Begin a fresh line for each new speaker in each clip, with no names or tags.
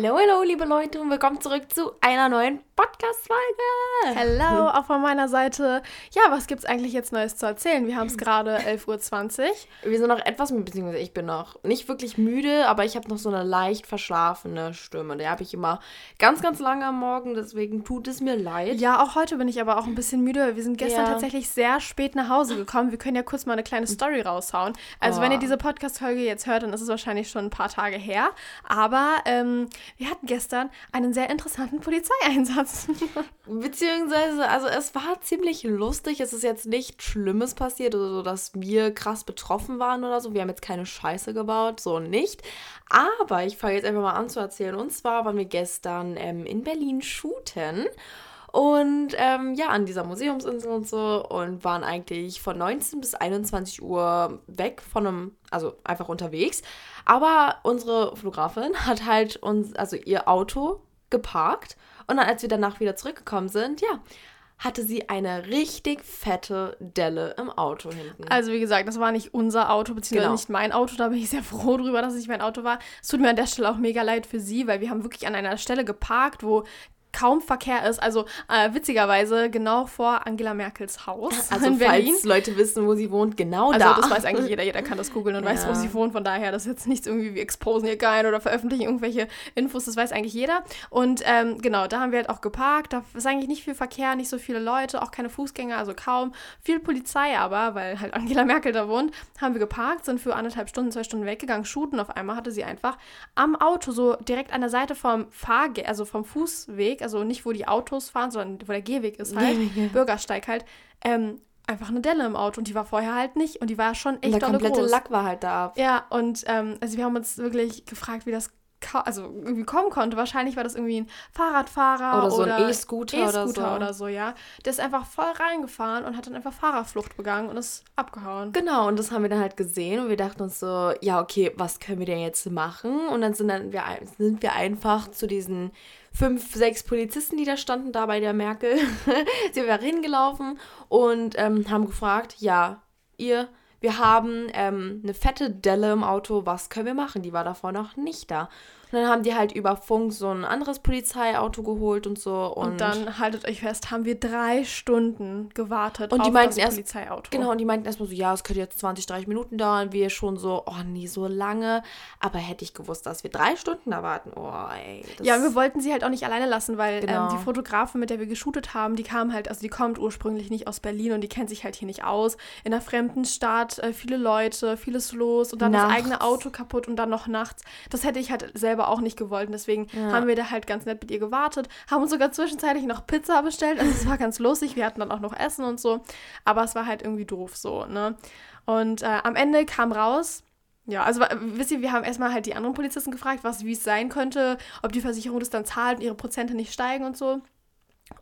Hallo, hallo, liebe Leute und willkommen zurück zu einer neuen Podcast-Folge.
Hallo, auch von meiner Seite. Ja, was gibt's eigentlich jetzt Neues zu erzählen? Wir haben es gerade 11.20 Uhr.
Wir sind noch etwas, beziehungsweise ich bin noch nicht wirklich müde, aber ich habe noch so eine leicht verschlafene Stimme. Die habe ich immer ganz, ganz lange am Morgen, deswegen tut es mir leid.
Ja, auch heute bin ich aber auch ein bisschen müde. Wir sind gestern
Ja.
tatsächlich sehr spät nach Hause gekommen. Wir können ja kurz mal eine kleine Story raushauen. Also, wenn ihr
Oh.
diese Podcast-Folge jetzt hört, dann ist es wahrscheinlich schon ein paar Tage her. Aber ähm, wir hatten gestern einen sehr interessanten Polizeieinsatz.
Beziehungsweise, also es war ziemlich lustig. Es ist jetzt nichts Schlimmes passiert oder so, dass wir krass betroffen waren oder so. Wir haben jetzt keine Scheiße gebaut, so nicht. Aber ich fange jetzt einfach mal an zu erzählen. Und zwar waren wir gestern ähm, in Berlin shooten. Und ähm, ja, an dieser Museumsinsel und so und waren eigentlich von 19 bis 21 Uhr weg von einem, also einfach unterwegs. Aber unsere Fotografin hat halt uns, also ihr Auto geparkt und dann, als wir danach wieder zurückgekommen sind, ja, hatte sie eine richtig fette Delle im Auto hinten.
Also wie gesagt, das war nicht unser Auto, beziehungsweise
Genau.
nicht mein Auto. Da bin ich sehr froh drüber, dass es nicht mein Auto war. Es tut mir an der Stelle auch mega leid für sie, weil wir haben wirklich an einer Stelle geparkt, wo kaum Verkehr ist. Also äh, witzigerweise genau vor Angela Merkels Haus
also
in Berlin.
falls Leute wissen, wo sie wohnt, genau
Also
da.
das weiß eigentlich jeder, jeder kann das googeln und weiß, wo
Ja.
sie wohnt. Von daher, das ist jetzt nichts irgendwie, wir exposen hier keinen oder veröffentlichen irgendwelche Infos, das weiß eigentlich jeder. Und ähm, genau, da haben wir halt auch geparkt. Da ist eigentlich nicht viel Verkehr, nicht so viele Leute, auch keine Fußgänger, also kaum. Viel Polizei aber, weil halt Angela Merkel da wohnt, haben wir geparkt, sind für anderthalb Stunden, zwei Stunden weggegangen, shooten. Auf einmal hatte sie einfach am Auto, so direkt an der Seite vom Fahrge also vom Fußweg, also nicht wo die Autos fahren, sondern wo der Gehweg ist halt,
Gehweg, ja.
Bürgersteig halt, ähm, einfach eine Delle im Auto und die war vorher halt nicht und die war schon
Und
echt
der
dolle
komplette
groß.
Lack war halt da ab.
Ja, und ähm, also wir haben uns wirklich gefragt, wie das also irgendwie kommen konnte. Wahrscheinlich war das irgendwie ein Fahrradfahrer
Oder so ein
oder
E-Scooter oder
E-Scooter
so.
oder so, ja. Der ist einfach voll reingefahren und hat dann einfach Fahrerflucht begangen und ist abgehauen.
Genau, und das haben wir dann halt gesehen und wir dachten uns so, ja, okay, was können wir denn jetzt machen? Und dann sind, dann wir, ein- sind wir einfach zu diesen fünf, sechs Polizisten, die da standen, da bei der Merkel, sind wir hingelaufen und ähm, haben gefragt, ja, ihr, wir haben ähm, eine fette Delle im Auto, was können wir machen? Die war davor noch nicht da. Und dann haben die halt über Funk so ein anderes Polizeiauto geholt und so. Und,
Und, dann, haltet euch fest, haben wir drei Stunden gewartet
Und die
auf
meinten
das
erst-
Polizeiauto.
Genau, und die meinten erstmal so, ja, es könnte jetzt 20, 30 Minuten dauern. Wir schon so, oh nee, so lange. Aber hätte ich gewusst, dass wir drei Stunden da warten. Oh, ey.
Ja, und wir wollten sie halt auch nicht alleine lassen, weil
Genau.
ähm, die Fotografin, mit der wir geshootet haben, die kam halt, also die kommt ursprünglich nicht aus Berlin und die kennt sich halt hier nicht aus. In einer fremden Stadt, äh, viele Leute, vieles los und dann
Nachts.
das eigene Auto kaputt und dann noch nachts. Das hätte ich halt selber auch nicht gewollt. Und deswegen
Ja.
haben wir da halt ganz nett mit ihr gewartet, haben uns sogar zwischenzeitlich noch Pizza bestellt. Also es war ganz lustig. Wir hatten dann auch noch Essen und so. Aber es war halt irgendwie doof so, ne? Und äh, am Ende kam raus, ja, also wisst ihr, wir haben erstmal halt die anderen Polizisten gefragt, was wie es sein könnte, ob die Versicherung das dann zahlt und ihre Prozente nicht steigen und so.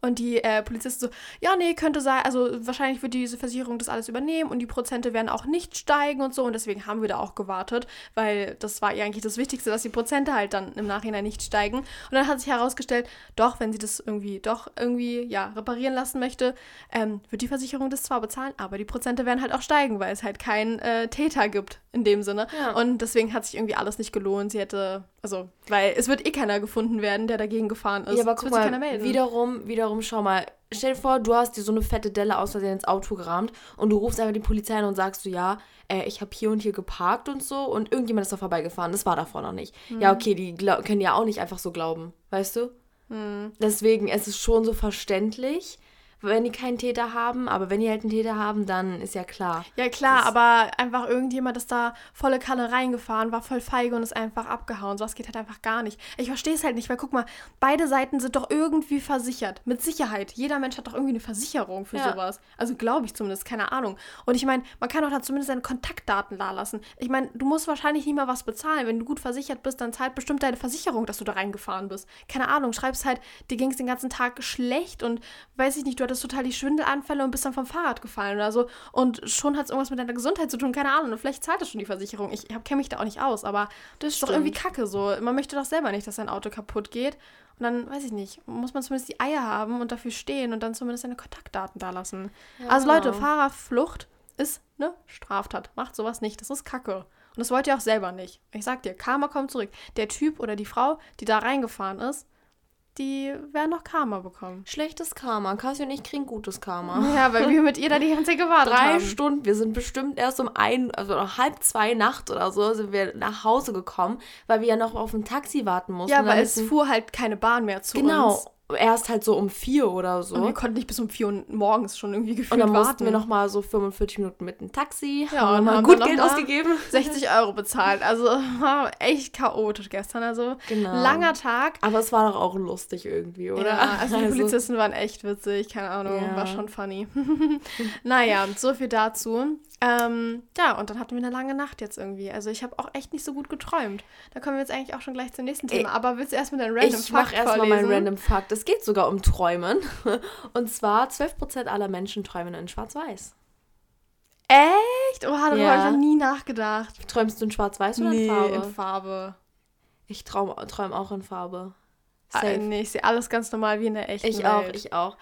Und die äh, Polizisten so, ja, nee, könnte sein, also wahrscheinlich wird diese Versicherung das alles übernehmen und die Prozente werden auch nicht steigen und so. Und deswegen haben wir da auch gewartet, weil das war ihr eigentlich das Wichtigste, dass die Prozente halt dann im Nachhinein nicht steigen. Und dann hat sich herausgestellt, doch, wenn sie das irgendwie doch irgendwie, ja, reparieren lassen möchte, ähm, wird die Versicherung das zwar bezahlen, aber die Prozente werden halt auch steigen, weil es halt keinen äh, Täter gibt in dem Sinne.
Ja.
Und deswegen hat sich irgendwie alles nicht gelohnt. Sie hätte, also, weil es wird eh keiner gefunden werden, der dagegen gefahren ist.
Ja, aber guck
wird sich
mal,
keiner melden.
wiederum, wiederum, schau mal. Stell dir vor, du hast dir so eine fette Delle aus Versehen ins Auto gerammt und du rufst einfach die Polizei an und sagst so, ja, äh, ich habe hier und hier geparkt und so und irgendjemand ist da vorbeigefahren. Das war davor noch nicht. Ja, okay, die können ja auch nicht einfach so glauben, weißt du? Deswegen, es ist schon so verständlich, wenn die keinen Täter haben, aber wenn die halt einen Täter haben, dann ist ja klar.
Ja, klar,
Das-
aber einfach irgendjemand ist da volle Kanne reingefahren, war voll feige und ist einfach abgehauen. Sowas geht halt einfach gar nicht. Ich verstehe es halt nicht, weil guck mal, beide Seiten sind doch irgendwie versichert. Mit Sicherheit. Jeder Mensch hat doch irgendwie eine Versicherung für
Ja.
sowas. Also glaube ich zumindest, keine Ahnung. Und ich meine, man kann doch da zumindest seine Kontaktdaten da lassen. Ich meine, du musst wahrscheinlich nicht mal was bezahlen. Wenn du gut versichert bist, dann zahlt bestimmt deine Versicherung, dass du da reingefahren bist. Keine Ahnung, schreibst halt, dir ging es den ganzen Tag schlecht und weiß ich nicht, du hattest total die Schwindelanfälle und bist dann vom Fahrrad gefallen oder so. Und schon hat es irgendwas mit deiner Gesundheit zu tun, keine Ahnung. Und vielleicht zahlt das schon die Versicherung. Ich kenne mich da auch nicht aus, aber das ist doch
stimmt.
irgendwie kacke so. Man möchte doch selber nicht, dass sein Auto kaputt geht. Und dann, weiß ich nicht, muss man zumindest die Eier haben und dafür stehen und dann zumindest seine Kontaktdaten da lassen.
Ja,
also Leute,
genau.
Fahrerflucht ist eine Straftat. Macht sowas nicht. Das ist kacke. Und das wollt ihr auch selber nicht. Ich sag dir, Karma kommt zurück. Der Typ oder die Frau, die da reingefahren ist, die werden noch Karma bekommen.
Schlechtes Karma. Kasi und ich kriegen gutes Karma.
Ja, weil wir mit ihr da die ganze Zeit gewartet
Drei
haben.
Stunden. Wir sind bestimmt erst um ein, also halb zwei Nacht oder so, sind wir nach Hause gekommen, weil wir ja noch auf ein Taxi warten mussten.
Ja, weil es fuhr halt keine Bahn mehr zu
Genau.
uns.
Erst halt so um vier oder so.
Und wir konnten nicht bis um 4 Uhr morgens schon irgendwie gefühlt
Und dann mussten
warten.
wir noch mal so 45 Minuten mit dem Taxi.
Ja,
haben
und haben
gut Geld ausgegeben.
60 Euro bezahlt. Also war echt chaotisch gestern. Also
Genau.
langer Tag.
Aber es war doch auch lustig irgendwie, oder?
Ja, also die Polizisten waren echt witzig, keine Ahnung,
Ja.
war schon funny. naja, so viel dazu. Ähm, ja, und dann hatten wir eine lange Nacht jetzt irgendwie. Also ich habe auch echt nicht so gut geträumt. Da kommen wir jetzt eigentlich auch schon gleich zum nächsten Thema. Aber willst du erst mit deinem Random
ich mache
Fact
erstmal
vorlesen?
meinen Random Fact. Es geht sogar um Träumen. Und zwar 12% aller Menschen träumen in Schwarz-Weiß.
Echt? Oh, darüber
Ja.
habe ich noch nie nachgedacht.
Träumst du in Schwarz-Weiß oder
Nee,
in Farbe?
in Farbe.
ich träume träum auch in Farbe.
Ah,
Safe.
nee, ich sehe alles ganz normal wie in der echten
Ich
Welt.
auch, ich auch.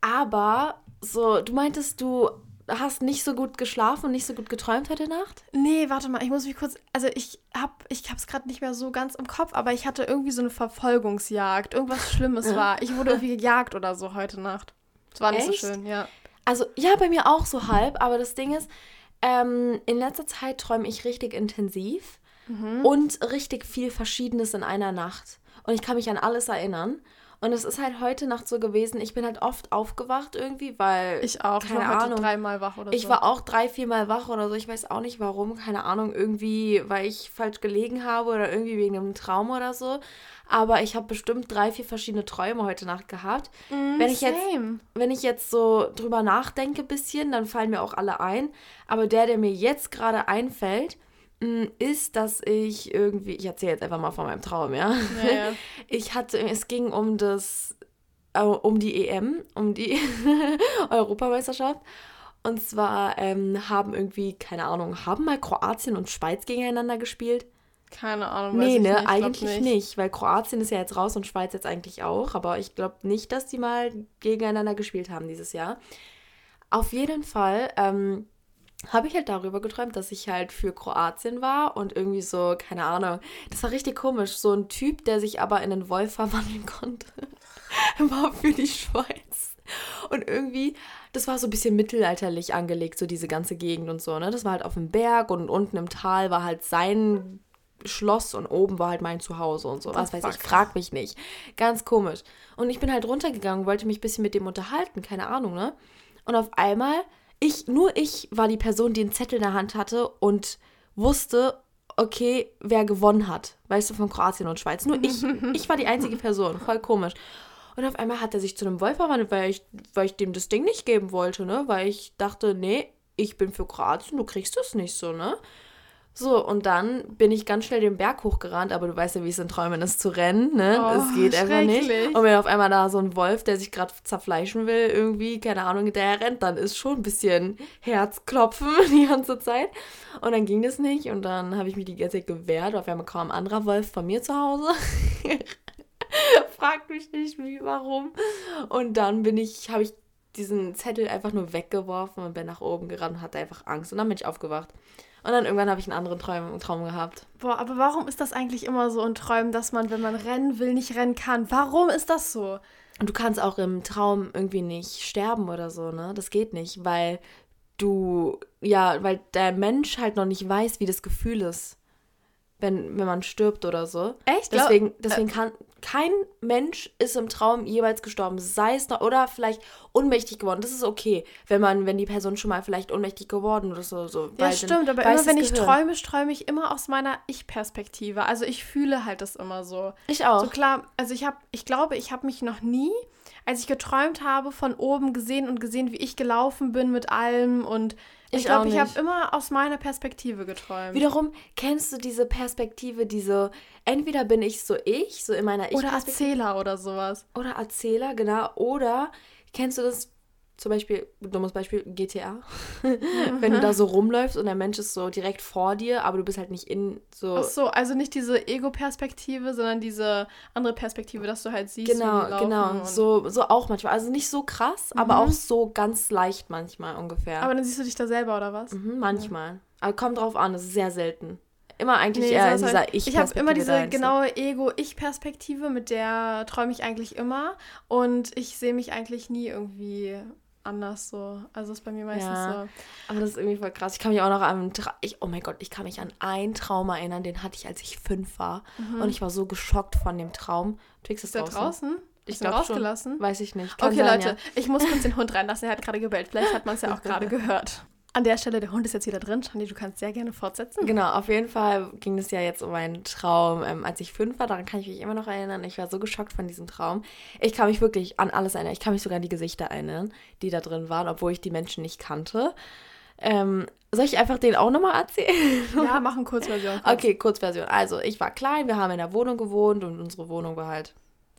Aber so, du meintest, du hast nicht so gut geschlafen und nicht so gut geträumt heute Nacht?
Nee, warte mal, ich muss mich kurz. Also ich hab, ich hab's gerade nicht mehr so ganz im Kopf, aber ich hatte irgendwie so eine Verfolgungsjagd. Irgendwas Schlimmes war. Ich wurde irgendwie gejagt oder so heute Nacht. Das war nicht
Echt?
so schön, ja.
Also, ja, bei mir auch so halb, aber das Ding ist, ähm, in letzter Zeit träume ich richtig intensiv und richtig viel Verschiedenes in einer Nacht. Und ich kann mich an alles erinnern. Und es ist halt heute Nacht so gewesen, ich bin halt oft aufgewacht irgendwie, weil.
Ich auch. Ich
Keine
war heute
Ahnung.
dreimal wach oder
Ich
so.
war auch drei, viermal wach oder so. Ich weiß auch nicht warum. Keine Ahnung. Irgendwie, weil ich falsch gelegen habe oder irgendwie wegen einem Traum oder so. Aber ich habe bestimmt drei, vier verschiedene Träume heute Nacht gehabt.
Mm,
wenn ich jetzt-
same.
Wenn ich jetzt so drüber nachdenke ein bisschen, dann fallen mir auch alle ein. Aber der, der mir jetzt gerade einfällt, ist, dass ich irgendwie, ich erzähle jetzt einfach mal von meinem Traum, ja.
Ja, ja.
Ich hatte, es ging um das, äh, um die EM, um die Europameisterschaft. Und zwar ähm, haben irgendwie, keine Ahnung, haben mal Kroatien und Schweiz gegeneinander gespielt?
Keine Ahnung. weiß
Nee, ne,
nicht,
eigentlich nicht. weil Kroatien ist ja jetzt raus und Schweiz jetzt eigentlich auch. Aber ich glaube nicht, dass die mal gegeneinander gespielt haben dieses Jahr. Auf jeden Fall ähm, habe ich halt darüber geträumt, dass ich halt für Kroatien war und irgendwie so, keine Ahnung, das war richtig komisch. So ein Typ, der sich aber in einen Wolf verwandeln konnte, war für die Schweiz. Und irgendwie, das war so ein bisschen mittelalterlich angelegt, so diese ganze Gegend und so, ne? Das war halt auf dem Berg und unten im Tal war halt sein Schloss und oben war halt mein Zuhause und so. Was weiß ich, frag mich nicht. Ganz komisch. Und ich bin halt runtergegangen, wollte mich ein bisschen mit dem unterhalten, keine Ahnung, ne? Und auf einmal, ich, nur ich war die Person, die einen Zettel in der Hand hatte und wusste, okay, wer gewonnen hat. Weißt du, von Kroatien und Schweiz. Nur ich. Ich war die einzige Person. Voll komisch. Und auf einmal hat er sich zu einem Wolf verwandelt, weil ich, weil ich dem das Ding nicht geben wollte, ne? Weil ich dachte, nee, ich bin für Kroatien, du kriegst es nicht so, ne? So, und dann bin ich ganz schnell den Berg hochgerannt, aber du weißt ja, wie es in Träumen ist zu rennen, ne?
Oh,
es geht einfach nicht. Und wenn auf einmal da so ein Wolf, der sich gerade zerfleischen will, irgendwie, keine Ahnung, der rennt, dann ist schon ein bisschen Herzklopfen die ganze Zeit. Und dann ging das nicht und dann habe ich mich die ganze Zeit gewehrt. Auf einmal kam ein anderer Wolf von mir zu Hause. Fragt mich nicht, wie, warum. Und dann bin ich, habe ich diesen Zettel einfach nur weggeworfen und bin nach oben gerannt und hatte einfach Angst. Und dann bin ich aufgewacht. Und dann irgendwann habe ich einen anderen Traum, Traum gehabt.
Boah, aber warum ist das eigentlich immer so in Träumen, dass man, wenn man rennen will, nicht rennen kann? Warum ist das so?
Und du kannst auch im Traum irgendwie nicht sterben oder so, ne? Das geht nicht, weil du, ja, weil der Mensch halt noch nicht weiß, wie das Gefühl ist, wenn, wenn man stirbt oder so.
Echt?
Deswegen, deswegen kann kein Mensch ist im Traum jeweils gestorben, sei es noch oder vielleicht ohnmächtig geworden. Das ist okay, wenn man, wenn die Person schon mal vielleicht ohnmächtig geworden oder so. so
Ja, stimmt, aber immer wenn ich
Gehirn.
träume, träume ich immer aus meiner Ich-Perspektive. Also ich fühle halt das immer so.
Ich auch.
So klar, also ich habe, ich glaube, ich habe mich noch nie, als ich geträumt habe, von oben gesehen und gesehen, wie ich gelaufen bin mit allem und ich,
Ich
glaube,
auch
ich habe immer aus meiner Perspektive geträumt.
Wiederum kennst du diese Perspektive, diese, entweder bin ich so ich, so in meiner
oder
Ich-Perspektive.
Erzähler oder sowas.
Oder Erzähler, genau. Oder kennst du das zum Beispiel, dummes Beispiel, GTA? Wenn du da so rumläufst und der Mensch ist so direkt vor dir, aber du bist halt nicht in so.
Ach so, also nicht diese Ego-Perspektive, sondern diese andere Perspektive, dass du halt siehst,
Genau, genau. So, so auch manchmal. Also nicht so krass, aber auch so ganz leicht manchmal ungefähr.
Aber dann siehst du dich da selber oder was?
mhm, manchmal. Aber kommt drauf an, das ist sehr selten. Immer eigentlich nee, eher in dieser
Ich-Perspektive. Ich habe immer diese genaue Ego-Ich-Perspektive, mit der träume ich eigentlich immer. Und ich sehe mich eigentlich nie irgendwie anders so. Also ist bei mir meistens ja, so.
Aber das ist irgendwie voll krass. Ich kann mich auch noch an Tra ich, oh mein Gott, ich kann mich an einen Traum erinnern, den hatte ich, als ich fünf war. Mhm. Und ich war so geschockt von dem Traum.
Twix ist, ist draußen. draußen?
Ich glaube rausgelassen. Schon. Weiß ich nicht.
Kann okay, sein, Leute, ja. ich muss kurz den Hund reinlassen. Er hat gerade gebellt. Vielleicht hat man es ja auch gerade gehört. An der Stelle, der Hund ist jetzt wieder drin. Shandi, du kannst sehr gerne fortsetzen.
Genau, auf jeden Fall ging es ja jetzt um einen Traum, ähm, als ich fünf war. Daran kann ich mich immer noch erinnern. Ich war so geschockt von diesem Traum. Ich kann mich wirklich an alles erinnern. Ich kann mich sogar an die Gesichter erinnern, die da drin waren, obwohl ich die Menschen nicht kannte. Ähm, soll ich einfach den auch nochmal erzählen?
Ja, machen Kurzversion.
Okay, Kurzversion. Also, ich war klein, wir haben in der Wohnung gewohnt und unsere Wohnung war halt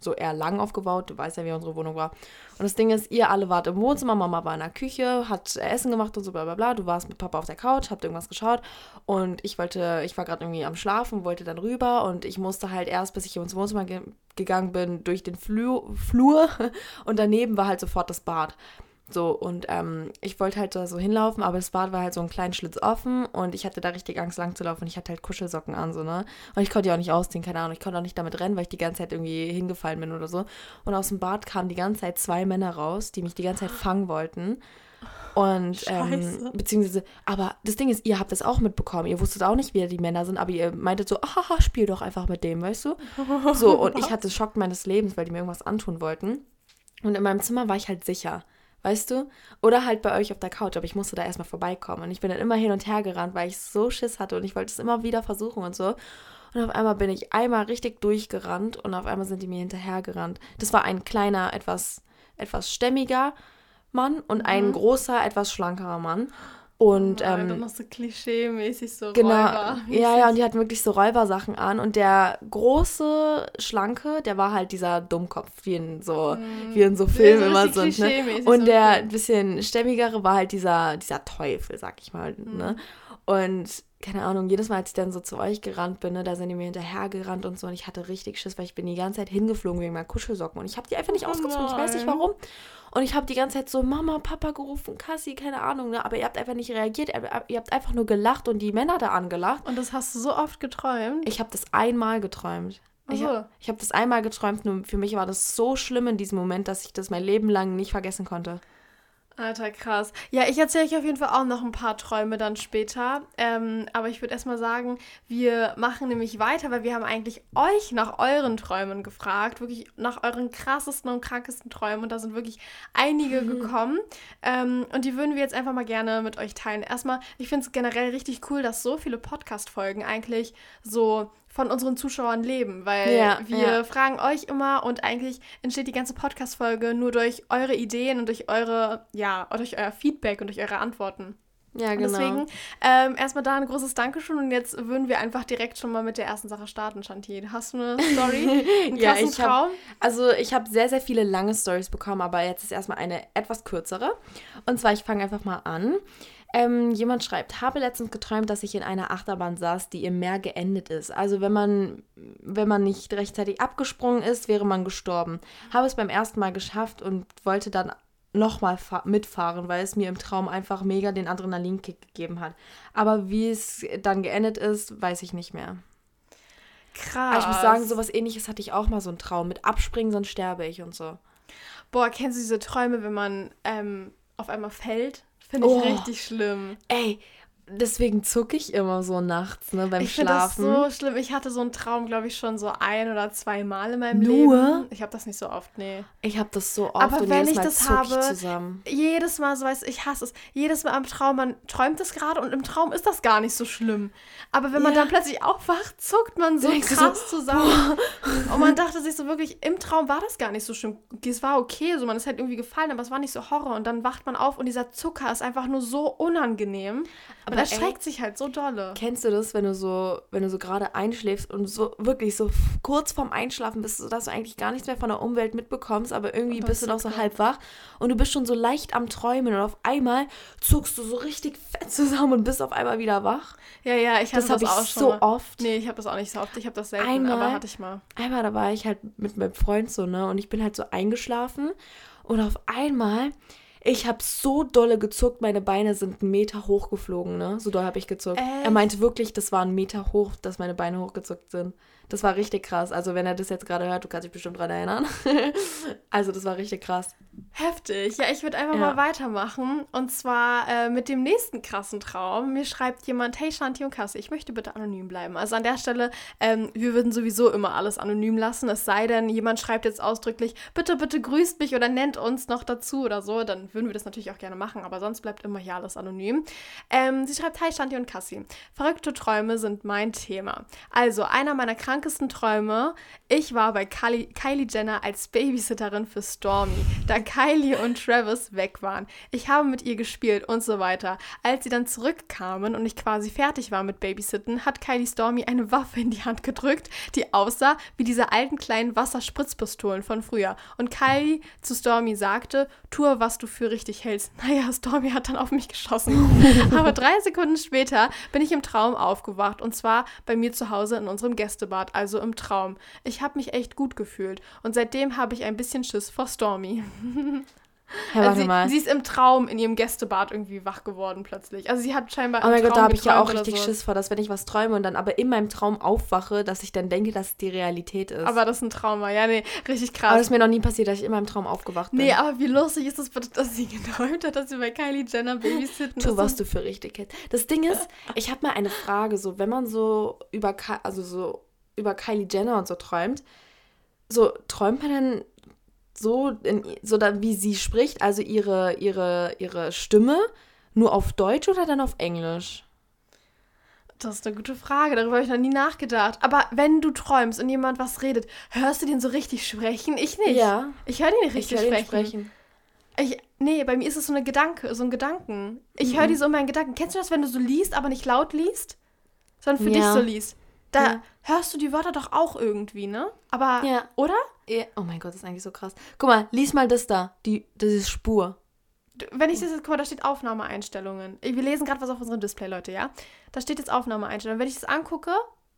so eher lang aufgebaut. Du weißt ja, wie unsere Wohnung war. Und das Ding ist, ihr alle wart im Wohnzimmer, Mama war in der Küche, hat Essen gemacht und so bla bla bla. Du warst mit Papa auf der Couch, habt irgendwas geschaut und ich wollte, ich war gerade irgendwie am Schlafen, wollte dann rüber und ich musste halt erst, bis ich ins Wohnzimmer ge gegangen bin, durch den Flur, Flur und daneben war halt sofort das Bad. So, und ähm, ich wollte halt da so hinlaufen, aber das Bad war halt so ein kleinen Schlitz offen und ich hatte da richtig Angst lang zu laufen. Ich hatte halt Kuschelsocken an, so, ne? Und ich konnte ja auch nicht ausziehen, keine Ahnung. Ich konnte auch nicht damit rennen, weil ich die ganze Zeit irgendwie hingefallen bin oder so. Und aus dem Bad kamen die ganze Zeit zwei Männer raus, die mich die ganze Zeit fangen wollten. Und, ähm, beziehungsweise, aber das Ding ist, ihr habt das auch mitbekommen. Ihr wusstet auch nicht, wer die Männer sind, aber ihr meintet so, haha, spiel doch einfach mit dem, weißt du? So, und ich hatte Schock meines Lebens, weil die mir irgendwas antun wollten. Und in meinem Zimmer war ich halt sicher weißt du? Oder halt bei euch auf der Couch, aber ich musste da erstmal vorbeikommen. Und ich bin dann immer hin und her gerannt, weil ich so Schiss hatte und ich wollte es immer wieder versuchen und so. Und auf einmal bin ich einmal richtig durchgerannt und auf einmal sind die mir hinterhergerannt. Das war ein kleiner, etwas, etwas stämmiger Mann und ein mhm. großer, etwas schlankerer Mann. Und
oh,
ähm,
dann noch so klischee-mäßig so
genau, Räuber. Ja, ja, und die hatten wirklich so Räubersachen an. Und der große, schlanke, der war halt dieser Dummkopf, wie in so, mm. wie in so Filmen immer sind. Ne? Und der ein bisschen stämmigere war halt dieser, dieser Teufel, sag ich mal. Mm. Ne? Und keine Ahnung, jedes Mal, als ich dann so zu euch gerannt bin, ne, da sind die mir hinterher gerannt und so. Und ich hatte richtig Schiss, weil ich bin die ganze Zeit hingeflogen wegen meinen Kuschelsocken. Und ich habe die einfach nicht oh ausgezogen. Ich weiß nicht warum. Und ich habe die ganze Zeit so Mama, Papa gerufen, Cassie, keine Ahnung, ne? Aber ihr habt einfach nicht reagiert. Ihr habt einfach nur gelacht und die Männer da angelacht.
Und das hast du so oft geträumt?
Ich habe das einmal geträumt. Ich habe hab das einmal geträumt, nur für mich war das so schlimm in diesem Moment, dass ich das mein Leben lang nicht vergessen konnte.
Alter, krass. Ja, ich erzähle euch auf jeden Fall auch noch ein paar Träume dann später. Ähm, aber ich würde erstmal sagen, wir machen nämlich weiter, weil wir haben eigentlich euch nach euren Träumen gefragt. Wirklich nach euren krassesten und krankesten Träumen. Und da sind wirklich einige mhm. gekommen. Ähm, und die würden wir jetzt einfach mal gerne mit euch teilen. Erstmal, ich finde es generell richtig cool, dass so viele Podcast-Folgen eigentlich so von unseren Zuschauern leben, weil ja, wir ja. fragen euch immer und eigentlich entsteht die ganze Podcast-Folge nur durch eure Ideen und durch eure, ja, durch euer Feedback und durch eure Antworten. Ja, genau. Und deswegen ähm, erstmal da ein großes Dankeschön und jetzt würden wir einfach direkt schon mal mit der ersten Sache starten, Chantier. Hast du eine Story? Einen
ja, ich? Hab, also ich habe sehr, sehr viele lange Stories bekommen, aber jetzt ist erstmal eine etwas kürzere. Und zwar, ich fange einfach mal an. Ähm, jemand schreibt, habe letztens geträumt, dass ich in einer Achterbahn saß, die im Meer geendet ist. Also wenn man, wenn man nicht rechtzeitig abgesprungen ist, wäre man gestorben. Habe es beim ersten Mal geschafft und wollte dann nochmal mitfahren, weil es mir im Traum einfach mega den Adrenalinkick gegeben hat. Aber wie es dann geendet ist, weiß ich nicht mehr. Krass. Aber ich muss sagen, sowas ähnliches hatte ich auch mal so einen Traum mit Abspringen, sonst sterbe ich und so.
Boah, kennst du diese Träume, wenn man ähm, auf einmal fällt? Finde ich oh, richtig schlimm.
Ey, Deswegen zucke ich immer so nachts, ne, beim ich Schlafen.
Ich finde das so schlimm. Ich hatte so einen Traum, glaube ich, schon so ein oder zwei Mal in meinem Nur? Leben. Ich habe das nicht so oft, nee.
Ich habe das so oft Aber und wenn ich das habe,
ich zusammen. jedes Mal, so weiß ich hasse es. Jedes Mal im Traum, man träumt es gerade und im Traum ist das gar nicht so schlimm. Aber wenn man ja. dann plötzlich aufwacht, zuckt man so Denkst krass so, zusammen. und man dachte sich so wirklich, im Traum war das gar nicht so schlimm. Es war okay, so man ist halt irgendwie gefallen, aber es war nicht so Horror. Und dann wacht man auf und dieser Zucker ist einfach nur so unangenehm. Aber das schreckt sich halt so dolle.
Kennst du das, wenn du so, wenn du so gerade einschläfst und so wirklich so kurz vorm Einschlafen bist, sodass du eigentlich gar nichts mehr von der Umwelt mitbekommst, aber irgendwie bist du noch so halb wach und du bist schon so leicht am Träumen und auf einmal zuckst du so richtig fett zusammen und bist auf einmal wieder wach.
Ja, ja, ich hatte das, das auch schon so mal. oft. Nee, ich habe das auch nicht so oft. Ich habe das selten, einmal, aber hatte ich mal.
Einmal, da war ich halt mit meinem Freund so, ne, und ich bin halt so eingeschlafen und auf einmal Ich habe so dolle gezuckt, meine Beine sind einen Meter hochgeflogen, ne? So doll habe ich gezuckt.
Echt?
Er meinte wirklich, das war ein Meter hoch, dass meine Beine hochgezuckt sind. Das war richtig krass. Also, wenn er das jetzt gerade hört, du kannst dich bestimmt dran erinnern. also, das war richtig krass.
Heftig. Ja, ich würde einfach
Ja.
mal weitermachen. Und zwar äh, mit dem nächsten krassen Traum. Mir schreibt jemand, hey Shanti und Kassi, ich möchte bitte anonym bleiben. Also an der Stelle, ähm, wir würden sowieso immer alles anonym lassen. Es sei denn, jemand schreibt jetzt ausdrücklich, bitte, bitte grüßt mich oder nennt uns noch dazu oder so. Dann würden wir das natürlich auch gerne machen. Aber sonst bleibt immer hier alles anonym. Ähm, sie schreibt, hi Shanti und Kassi. Verrückte Träume sind mein Thema. Also einer meiner krankesten Träume, ich war bei Kylie, Kylie Jenner als Babysitterin für Stormy, da Kylie und Travis weg waren. Ich habe mit ihr gespielt und so weiter. Als sie dann zurückkamen und ich quasi fertig war mit Babysitten, hat Kylie Stormy eine Waffe in die Hand gedrückt, die aussah wie diese alten kleinen Wasserspritzpistolen von früher. Und Kylie zu Stormy sagte, tue, was du für richtig hältst. Naja, Stormy hat dann auf mich geschossen. Aber drei Sekunden später bin ich im Traum aufgewacht und zwar bei mir zu Hause in unserem Gästebad, also im Traum. Ich habe mich echt gut gefühlt und seitdem habe ich ein bisschen Schiss vor Stormy.
Warte
Also sie,
mal.
sie ist im Traum in ihrem Gästebad irgendwie wach geworden plötzlich. Also sie hat scheinbar
Oh mein Gott,
Traum
da habe ich ja auch richtig
so.
Schiss vor, dass wenn ich was träume und dann aber in meinem Traum aufwache, dass ich dann denke, dass es die Realität ist.
Aber das ist ein Trauma. Ja, nee, richtig
aber
krass.
das ist mir noch nie passiert, dass ich in meinem Traum aufgewacht bin.
Nee, aber wie lustig ist es bitte, dass sie geträumt hat, dass sie bei Kylie Jenner babysitten
Tu, was du für richtig hältst. Das Ding ist, ich habe mal eine Frage, so wenn man so über, also so über Kylie Jenner und so träumt, so träumt man dann so, in, so da, wie sie spricht, also ihre, ihre, ihre Stimme, nur auf Deutsch oder dann auf Englisch?
Das ist eine gute Frage, darüber habe ich noch nie nachgedacht. Aber wenn du träumst und jemand was redet, hörst du den so richtig sprechen? Ich nicht.
Ja.
Ich höre den nicht
Ich
richtig
ihn
sprechen.
sprechen.
Ich, nee, bei mir ist es so eine Gedanke, so ein Gedanken. Ich
Mhm.
höre die so in meinen Gedanken. Kennst du das, wenn du so liest, aber nicht laut liest? Sondern für dich
Ja.
so liest? Da
Ja.
hörst du die Wörter doch auch irgendwie, ne? Aber,
Ja.
oder?
Ja. Oh mein Gott, das ist eigentlich so krass. Guck mal, lies mal das da, die, das ist Spur.
Wenn ich das jetzt, guck mal, da steht Aufnahmeeinstellungen. Wir lesen gerade was auf unserem Display, Leute, ja? Da steht jetzt Aufnahmeeinstellungen. Wenn ich das angucke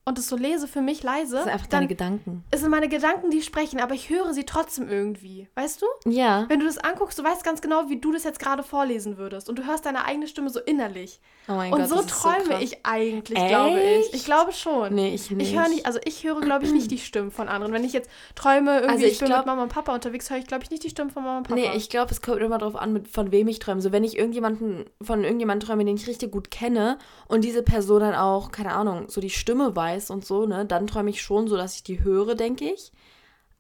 und das so lese für mich leise,
Das sind einfach
dann
deine Gedanken.
es sind meine Gedanken, die sprechen, aber ich höre sie trotzdem irgendwie. Weißt du?
Ja.
Wenn du das anguckst, du weißt ganz genau, wie du das jetzt gerade vorlesen würdest. Und du hörst deine eigene Stimme so innerlich.
Oh mein
und
Gott,
so
das ist
träume
krass.
ich eigentlich, glaube ich. Ich
Echt?
glaube schon.
Nee, ich nicht.
Ich höre nicht, also ich höre, glaube ich, nicht die Stimmen von anderen. Wenn ich jetzt träume, irgendwie,
Also
ich,
ich
bin
glaub-
mit Mama und Papa unterwegs, höre ich, glaube ich, nicht die Stimmen von Mama und Papa.
Nee, ich glaube, es kommt immer darauf an, mit, von wem ich träume. So, wenn ich irgendjemanden, von irgendjemandem träume, den ich richtig gut kenne und diese Person dann auch, keine Ahnung, so die Stimme weiß und so, ne, dann träume ich schon so, dass ich die höre, denke ich.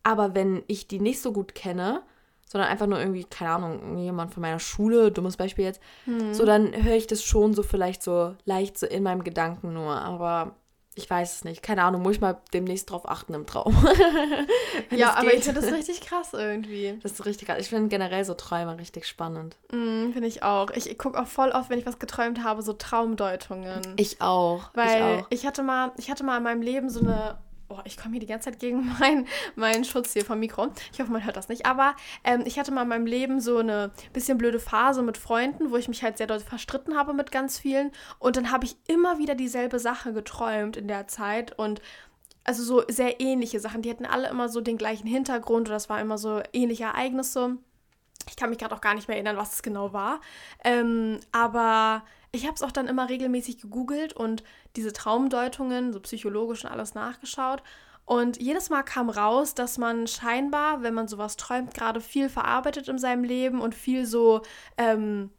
Aber wenn ich die nicht so gut kenne, sondern einfach nur irgendwie, keine Ahnung, jemand von meiner Schule, dummes Beispiel jetzt,
Hm.
so dann höre ich das schon so vielleicht so leicht so in meinem Gedanken nur. Aber ich weiß es nicht. Keine Ahnung, muss ich mal demnächst drauf achten im Traum.
Ja, aber
geht.
ich finde das richtig krass irgendwie.
Das ist richtig krass. Ich finde generell so Träume richtig spannend.
Mm, finde ich auch. Ich, ich gucke auch voll oft, wenn ich was geträumt habe, so Traumdeutungen.
Ich auch.
Weil
ich auch.
ich hatte mal, ich hatte mal in meinem Leben so eine. Oh, ich komme hier die ganze Zeit gegen meinen meinen Schutz hier vom Mikro. Ich hoffe, man hört das nicht. Aber ähm, ich hatte mal in meinem Leben so eine bisschen blöde Phase mit Freunden, wo ich mich halt sehr doll verstritten habe mit ganz vielen. Und dann habe ich immer wieder dieselbe Sache geträumt in der Zeit. Und also so sehr ähnliche Sachen. Die hatten alle immer so den gleichen Hintergrund. Oder das war immer so ähnliche Ereignisse. Ich kann mich gerade auch gar nicht mehr erinnern, was es genau war. Ähm, aber ich habe es auch dann immer regelmäßig gegoogelt und diese Traumdeutungen, so psychologisch und alles nachgeschaut. Und jedes Mal kam raus, dass man scheinbar, wenn man sowas träumt, gerade viel verarbeitet in seinem Leben und viel so, ähm,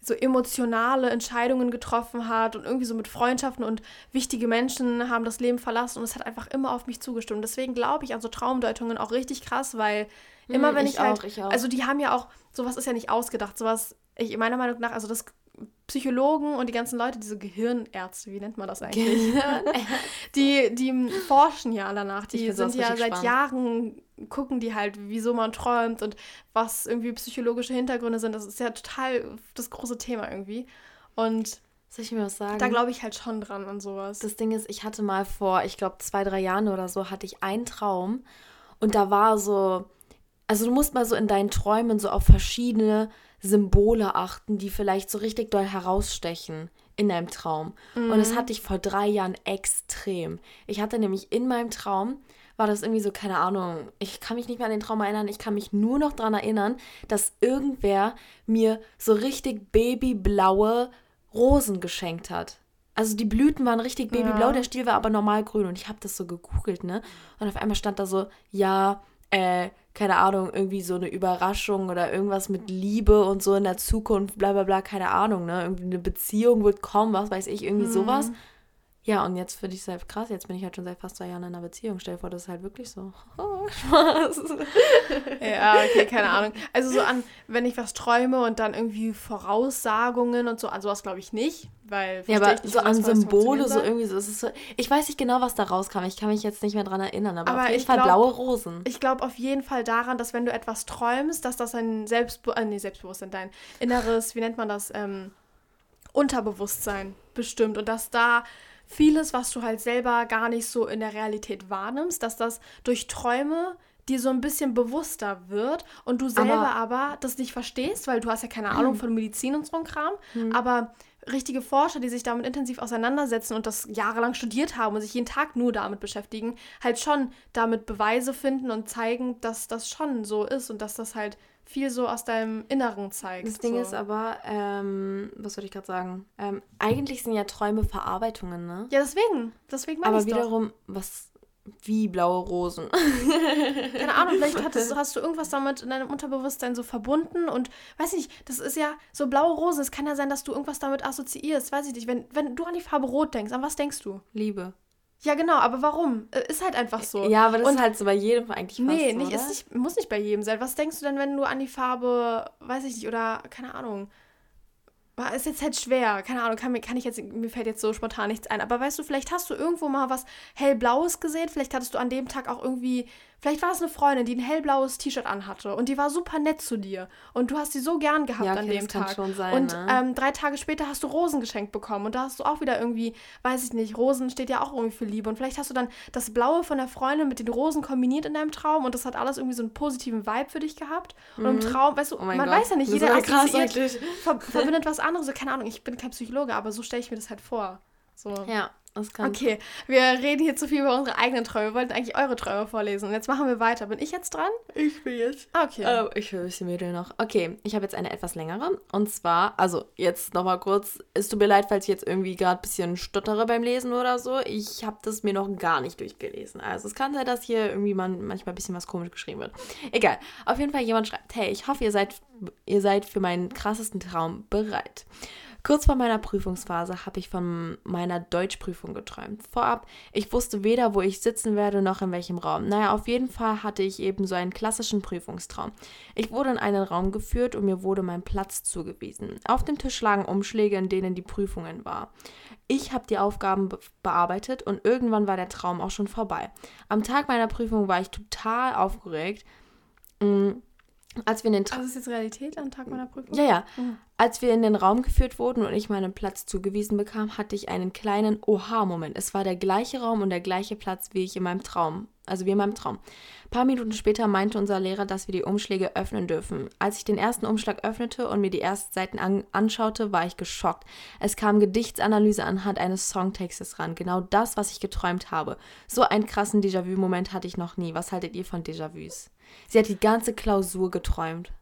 so emotionale Entscheidungen getroffen hat und irgendwie so mit Freundschaften und wichtige Menschen haben das Leben verlassen und es hat einfach immer auf mich zugestimmt. Deswegen glaube ich an so Traumdeutungen auch richtig krass, weil immer
Hm,
wenn ich,
ich
halt,
auch, ich auch.
also die haben ja auch, sowas ist ja nicht ausgedacht, sowas, ich meiner Meinung nach, also das Psychologen und die ganzen Leute, diese Gehirnärzte, wie nennt man das eigentlich? die, die forschen ja danach. Die sind ja seit
spannend.
Jahren, gucken die halt, wieso man träumt und was irgendwie psychologische Hintergründe sind. Das ist ja total das große Thema irgendwie. Und
Soll ich mir was sagen?
da glaube ich halt schon dran an sowas.
das Ding ist, ich hatte mal vor, ich glaube, zwei, drei Jahren oder so, hatte ich einen Traum und da war so, also du musst mal so in deinen Träumen so auf verschiedene Symbole achten, die vielleicht so richtig doll herausstechen in deinem Traum. Und das hatte ich vor drei Jahren extrem. Ich hatte nämlich in meinem Traum, war das irgendwie so, keine Ahnung, ich kann mich nicht mehr an den Traum erinnern, ich kann mich nur noch daran erinnern, dass irgendwer mir so richtig babyblaue Rosen geschenkt hat. Also die Blüten waren richtig babyblau,
Ja.
der Stiel war aber normal grün und ich habe das so gegoogelt, ne? Und auf einmal stand da so, ja, äh, keine Ahnung, irgendwie so eine Überraschung oder irgendwas mit Liebe und so in der Zukunft, bla bla bla, keine Ahnung, ne? Irgendwie eine Beziehung wird kommen, was weiß ich, irgendwie sowas. Ja, und jetzt finde ich es halt krass, jetzt bin ich halt schon seit fast zwei Jahren in einer Beziehung. Stell dir vor, das ist halt wirklich so. Oh, Spaß.
Ja, okay, keine Ahnung. Also so an, wenn ich was träume und dann irgendwie Voraussagungen und so, an sowas glaube ich nicht, weil
Ja, aber
ich nicht,
so an Symbole, so irgendwie so, es ist so. Ich weiß nicht genau, was da rauskam. Ich kann mich jetzt nicht mehr dran erinnern, aber,
Aber
auf jeden
ich
Fall
glaub-
blaue Rosen.
Ich glaube auf jeden Fall daran, dass wenn du etwas träumst, dass das ein Selbstbe äh, nee, Selbstbewusstsein, dein inneres, wie nennt man das, ähm, Unterbewusstsein bestimmt und dass da vieles, was du halt selber gar nicht so in der Realität wahrnimmst, dass das durch Träume dir so ein bisschen bewusster wird und du selber aber, das nicht verstehst, weil du hast ja keine Ahnung von Medizin und so ein Kram, aber richtige Forscher, die sich damit intensiv auseinandersetzen und das jahrelang studiert haben und sich jeden Tag nur damit beschäftigen, halt schon damit Beweise finden und zeigen, dass das schon so ist und dass das halt viel so aus deinem Inneren zeigt.
Das Ding
so.
ist aber, ähm, was wollte ich gerade sagen? Ähm, eigentlich sind ja Träume Verarbeitungen, ne?
Ja, deswegen. Deswegen meine
aber
ich doch.
wiederum, was, wie blaue Rosen.
Keine Ahnung, vielleicht hattest, hast du irgendwas damit in deinem Unterbewusstsein so verbunden und weiß ich nicht, das ist ja so blaue Rosen. Es kann ja sein, dass du irgendwas damit assoziierst, weiß ich nicht. Wenn, wenn du an die Farbe Rot denkst, an was denkst du?
Liebe.
Ja, genau, aber warum? Äh, Ist halt einfach so.
Ja, aber das
Und
ist halt so bei jedem eigentlich fast
Nee,
so,
nicht, nicht, muss nicht bei jedem sein. Was denkst du denn, wenn du an die Farbe, weiß ich nicht, oder keine Ahnung. War- Ist jetzt halt schwer, keine Ahnung, kann, kann ich jetzt, mir fällt jetzt so spontan nichts ein. Aber weißt du, vielleicht hast du irgendwo mal was hellblaues gesehen, vielleicht hattest du an dem Tag auch irgendwie, vielleicht war es eine Freundin, die ein hellblaues T-Shirt anhatte und die war super nett zu dir und du hast sie so gern gehabt
Ja,
an
okay,
dem
das kann
Tag.
schon sein,
und
ne?
ähm, drei Tage später hast du Rosen geschenkt bekommen und da hast du auch wieder irgendwie, weiß ich nicht, Rosen steht ja auch irgendwie für Liebe und vielleicht hast du dann das Blaue von der Freundin mit den Rosen kombiniert in deinem Traum und das hat alles irgendwie so einen positiven Vibe für dich gehabt und im Traum, weißt du,
Oh
man
Gott,
weiß ja nicht,
ist
jeder
aber krass
ver verbindet was anderes, so, keine Ahnung, ich bin kein Psychologe, aber so stelle ich mir das halt vor. So.
Ja, das kann.
Okay, wir reden hier zu viel über unsere eigenen Träume. Wir wollten eigentlich eure Träume vorlesen. Und jetzt machen wir weiter. Bin ich jetzt dran?
Ich bin jetzt.
Okay.
Oh, ich höre ein bisschen müde noch. Okay, ich habe jetzt eine etwas längere. Und zwar, also jetzt nochmal kurz, es tut mir leid, falls ich jetzt irgendwie gerade ein bisschen stottere beim Lesen oder so. Ich habe das mir noch gar nicht durchgelesen. Also es kann sein, dass hier irgendwie man, manchmal ein bisschen was komisch geschrieben wird. Egal. Auf jeden Fall jemand schreibt, hey, ich hoffe, ihr seid, ihr seid für meinen krassesten Traum bereit. Kurz vor meiner Prüfungsphase habe ich von meiner Deutschprüfung geträumt. Vorab, ich wusste weder, wo ich sitzen werde, noch in welchem Raum. Naja, auf jeden Fall hatte ich eben so einen klassischen Prüfungstraum. Ich wurde in einen Raum geführt und mir wurde mein Platz zugewiesen. Auf dem Tisch lagen Umschläge, in denen die Prüfungen war. Ich habe die Aufgaben be bearbeitet und irgendwann war der Traum auch schon vorbei. Am Tag meiner Prüfung war ich total aufgeregt. Mm, Als wir in den Tra
Also ist jetzt Realität am Tag meiner Prüfung?
ja, ja.
Mhm.
Als wir in den Raum geführt wurden und ich meinen Platz zugewiesen bekam, hatte ich einen kleinen Oha-Moment. Es war der gleiche Raum und der gleiche Platz wie ich in meinem Traum. Also wie in meinem Traum. Ein paar Minuten später meinte unser Lehrer, dass wir die Umschläge öffnen dürfen. Als ich den ersten Umschlag öffnete und mir die ersten Seiten an anschaute, war ich geschockt. Es kam Gedichtsanalyse anhand eines Songtextes ran. Genau das, was ich geträumt habe. So einen krassen Déjà-vu-Moment hatte ich noch nie. Was haltet ihr von Déjà-vus? Sie hat die ganze Klausur geträumt.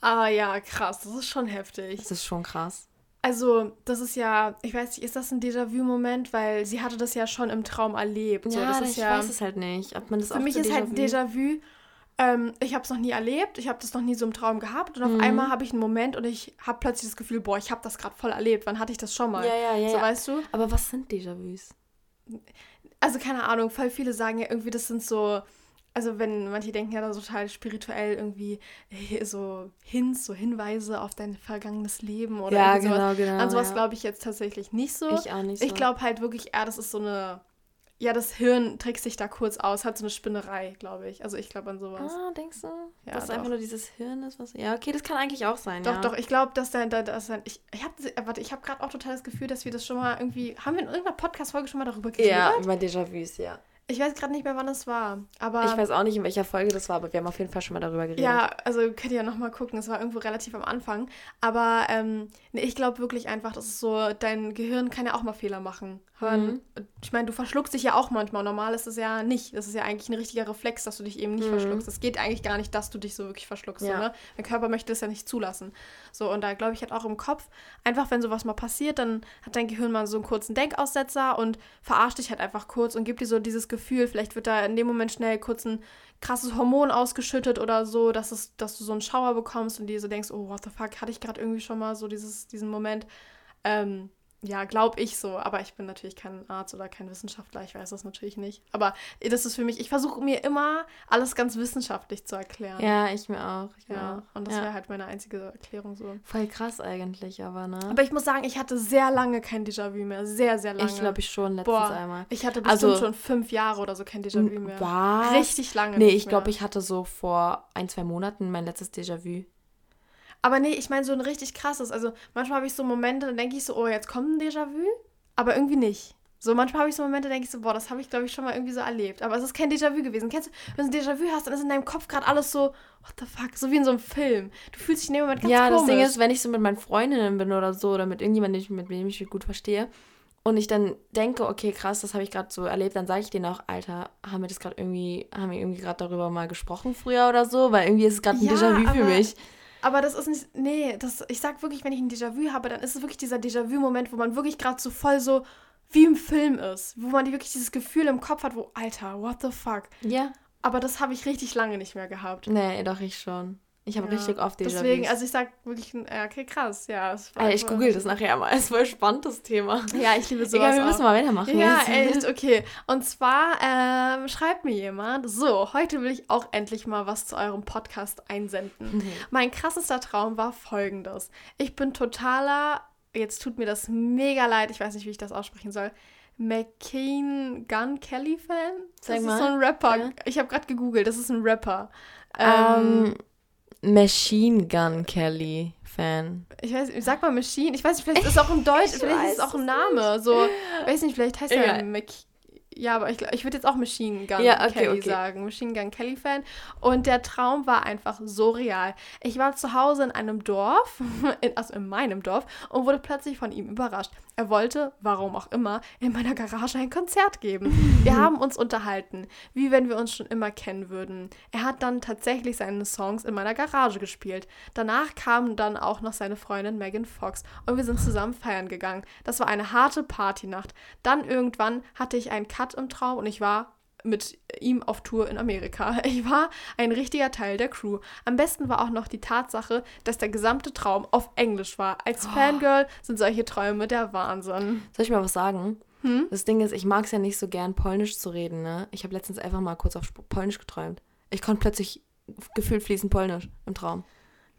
Ah ja, krass. Das ist schon heftig.
Das ist schon krass.
Also, das ist ja, ich weiß nicht, ist das ein Déjà-vu-Moment? Weil sie hatte das ja schon im Traum erlebt. So,
ja,
das
ich
ist ja,
weiß es halt nicht. Ob man das
Für mich ist halt ein
Déjà-vu-
Déjà-vu. Ähm, ich habe es noch nie erlebt, ich habe das noch nie so im Traum gehabt und auf
Mhm.
einmal habe ich einen Moment und ich habe plötzlich das Gefühl, boah, ich habe das gerade voll erlebt. Wann hatte ich das schon mal?
Ja, ja, ja.
so
ja.
weißt du?
Aber was sind Déjà-vus?
Also keine Ahnung, voll viele sagen ja irgendwie, das sind so, also wenn manche denken ja da total spirituell irgendwie äh, so Hints, so Hinweise auf dein vergangenes Leben oder
Ja,
irgendwie sowas.
genau, genau.
An sowas
ja.
glaube ich jetzt tatsächlich nicht so.
ich auch nicht so.
Ich glaube halt wirklich eher, das ist so eine, ja, das Hirn trickst sich da kurz aus, hat so eine Spinnerei, glaube ich. Also ich glaube an sowas.
Ah, denkst du?
Ja,
dass
doch.
einfach nur dieses Hirn ist, was. Ja, okay, das kann eigentlich auch sein.
Doch,
ja.
doch, ich glaube, dass dann, da, dass dann, ich, ich habe, warte, ich habe gerade auch total das Gefühl, dass wir das schon mal irgendwie, haben wir in irgendeiner Podcast-Folge schon mal darüber geredet?
Ja, über Déjà-vus, ja.
Ich weiß gerade nicht mehr, wann es war. Aber
ich weiß auch nicht, in welcher Folge das war, aber wir haben auf jeden Fall schon mal darüber geredet.
Ja, also könnt ihr ja nochmal gucken. Es war irgendwo relativ am Anfang. Aber ähm, nee, ich glaube wirklich einfach, das ist so, dein Gehirn kann ja auch mal Fehler machen. Mhm. Ich meine, du verschluckst dich ja auch manchmal. Normal ist es ja nicht. Das ist ja eigentlich ein richtiger Reflex, dass du dich eben nicht mhm. verschluckst. Es geht eigentlich gar nicht, dass du dich so wirklich verschluckst. Ja. So, ne? Dein Körper möchte das ja nicht zulassen. So, und da glaube ich halt auch im Kopf, einfach wenn sowas mal passiert, dann hat dein Gehirn mal so einen kurzen Denkaussetzer und verarscht dich halt einfach kurz und gibt dir so dieses Gefühl, vielleicht wird da in dem Moment schnell kurz ein krasses Hormon ausgeschüttet oder so, dass, es, dass du so einen Schauer bekommst und dir so denkst, oh, what the fuck, hatte ich gerade irgendwie schon mal so dieses, diesen Moment. Ähm, ja, glaube ich so. Aber ich bin natürlich kein Arzt oder kein Wissenschaftler. Ich weiß das natürlich nicht. Aber das ist für mich, ich versuche mir immer alles ganz wissenschaftlich zu erklären.
Ja, ich mir auch. Ich
ja,
auch.
und das ja. wäre halt meine einzige Erklärung so.
Voll krass eigentlich, aber ne?
Aber ich muss sagen, ich hatte sehr lange kein Déjà-vu mehr. Sehr, sehr lange.
Ich glaube, ich schon letztens Boah, einmal.
Ich hatte bestimmt also, schon fünf Jahre oder so kein Déjà-vu mehr.
Was?
Richtig lange.
Nee, ich glaube, ich hatte so vor ein, zwei Monaten mein letztes Déjà-vu.
Aber nee, ich meine so ein richtig krasses. Also manchmal habe ich so Momente, dann denke ich so, oh, jetzt kommt ein Déjà-vu aber irgendwie nicht. So, manchmal habe ich so Momente, denke ich so, boah, das habe ich, glaube ich, schon mal irgendwie so erlebt. Aber es ist kein Déjà-vu gewesen. Kennst du, wenn du ein Déjà-vu hast, dann ist in deinem Kopf gerade alles so, what the fuck, so wie in so einem Film. Du fühlst dich in dem Moment ganz
ja,
komisch.
Ja, das Ding ist, wenn ich so mit meinen Freundinnen bin oder so, oder mit irgendjemandem, mit dem ich mich gut verstehe, und ich dann denke, okay, krass, das habe ich gerade so erlebt, dann sage ich denen auch, Alter, haben wir das gerade irgendwie, haben wir irgendwie gerade darüber mal gesprochen früher oder so? Weil irgendwie ist es gerade ein ja, Déjà-vu für mich.
Aber das ist nicht, nee, das, ich sag wirklich, wenn ich ein Déjà-vu habe, dann ist es wirklich dieser Déjà-vu-Moment, wo man wirklich gerade so voll so, wie im Film ist, wo man wirklich dieses Gefühl im Kopf hat, wo, Alter, what the fuck.
Ja.
Aber das habe ich richtig lange nicht mehr gehabt.
Nee, doch, ich schon. Ich habe ja, richtig oft
déjà Deswegen, also ich sag wirklich, okay, krass, ja.
Ey, ich google das nachher mal, es ist voll spannendes Thema.
Ja, ich liebe sowas
Ja, wir müssen mal weitermachen
Ja, echt, okay. Und zwar ähm, schreibt mir jemand, so, heute will ich auch endlich mal was zu eurem Podcast einsenden. Mhm. Mein krassester Traum war folgendes. Ich bin totaler jetzt tut mir das mega leid, ich weiß nicht, wie ich das aussprechen soll. McCain Gun Kelly Fan? Das Sag ist mal. so ein Rapper. Ja. Ich habe gerade gegoogelt, das ist ein Rapper.
Ähm, um, Machine Gun Kelly Fan.
Ich weiß, sag mal Machine. Ich weiß nicht, vielleicht ist es auch ein Deutsch, vielleicht ist es auch ein Name. So, weiß nicht, vielleicht heißt er McCain. Ja, aber ich, ich würde jetzt auch Machine Gun ja, okay, Kelly okay. sagen. Machine Gun Kelly Fan. Und der Traum war einfach so real. Ich war zu Hause in einem Dorf, in, also in meinem Dorf, und wurde plötzlich von ihm überrascht. Er wollte, warum auch immer, in meiner Garage ein Konzert geben. Wir haben uns unterhalten, wie wenn wir uns schon immer kennen würden. Er hat dann tatsächlich seine Songs in meiner Garage gespielt. Danach kam dann auch noch seine Freundin Megan Fox und wir sind zusammen feiern gegangen. Das war eine harte Partynacht. Dann irgendwann hatte ich einen Cut im Traum und ich war mit ihm auf Tour in Amerika. Ich war ein richtiger Teil der Crew. Am besten war auch noch die Tatsache, dass der gesamte Traum auf Englisch war. Als oh. Fangirl sind solche Träume der Wahnsinn.
Soll ich mal was sagen? Hm? Das Ding ist, ich mag es ja nicht so gern, Polnisch zu reden. Ne? Ich habe letztens einfach mal kurz auf Polnisch geträumt. Ich konnte plötzlich gefühlt fließend Polnisch im Traum.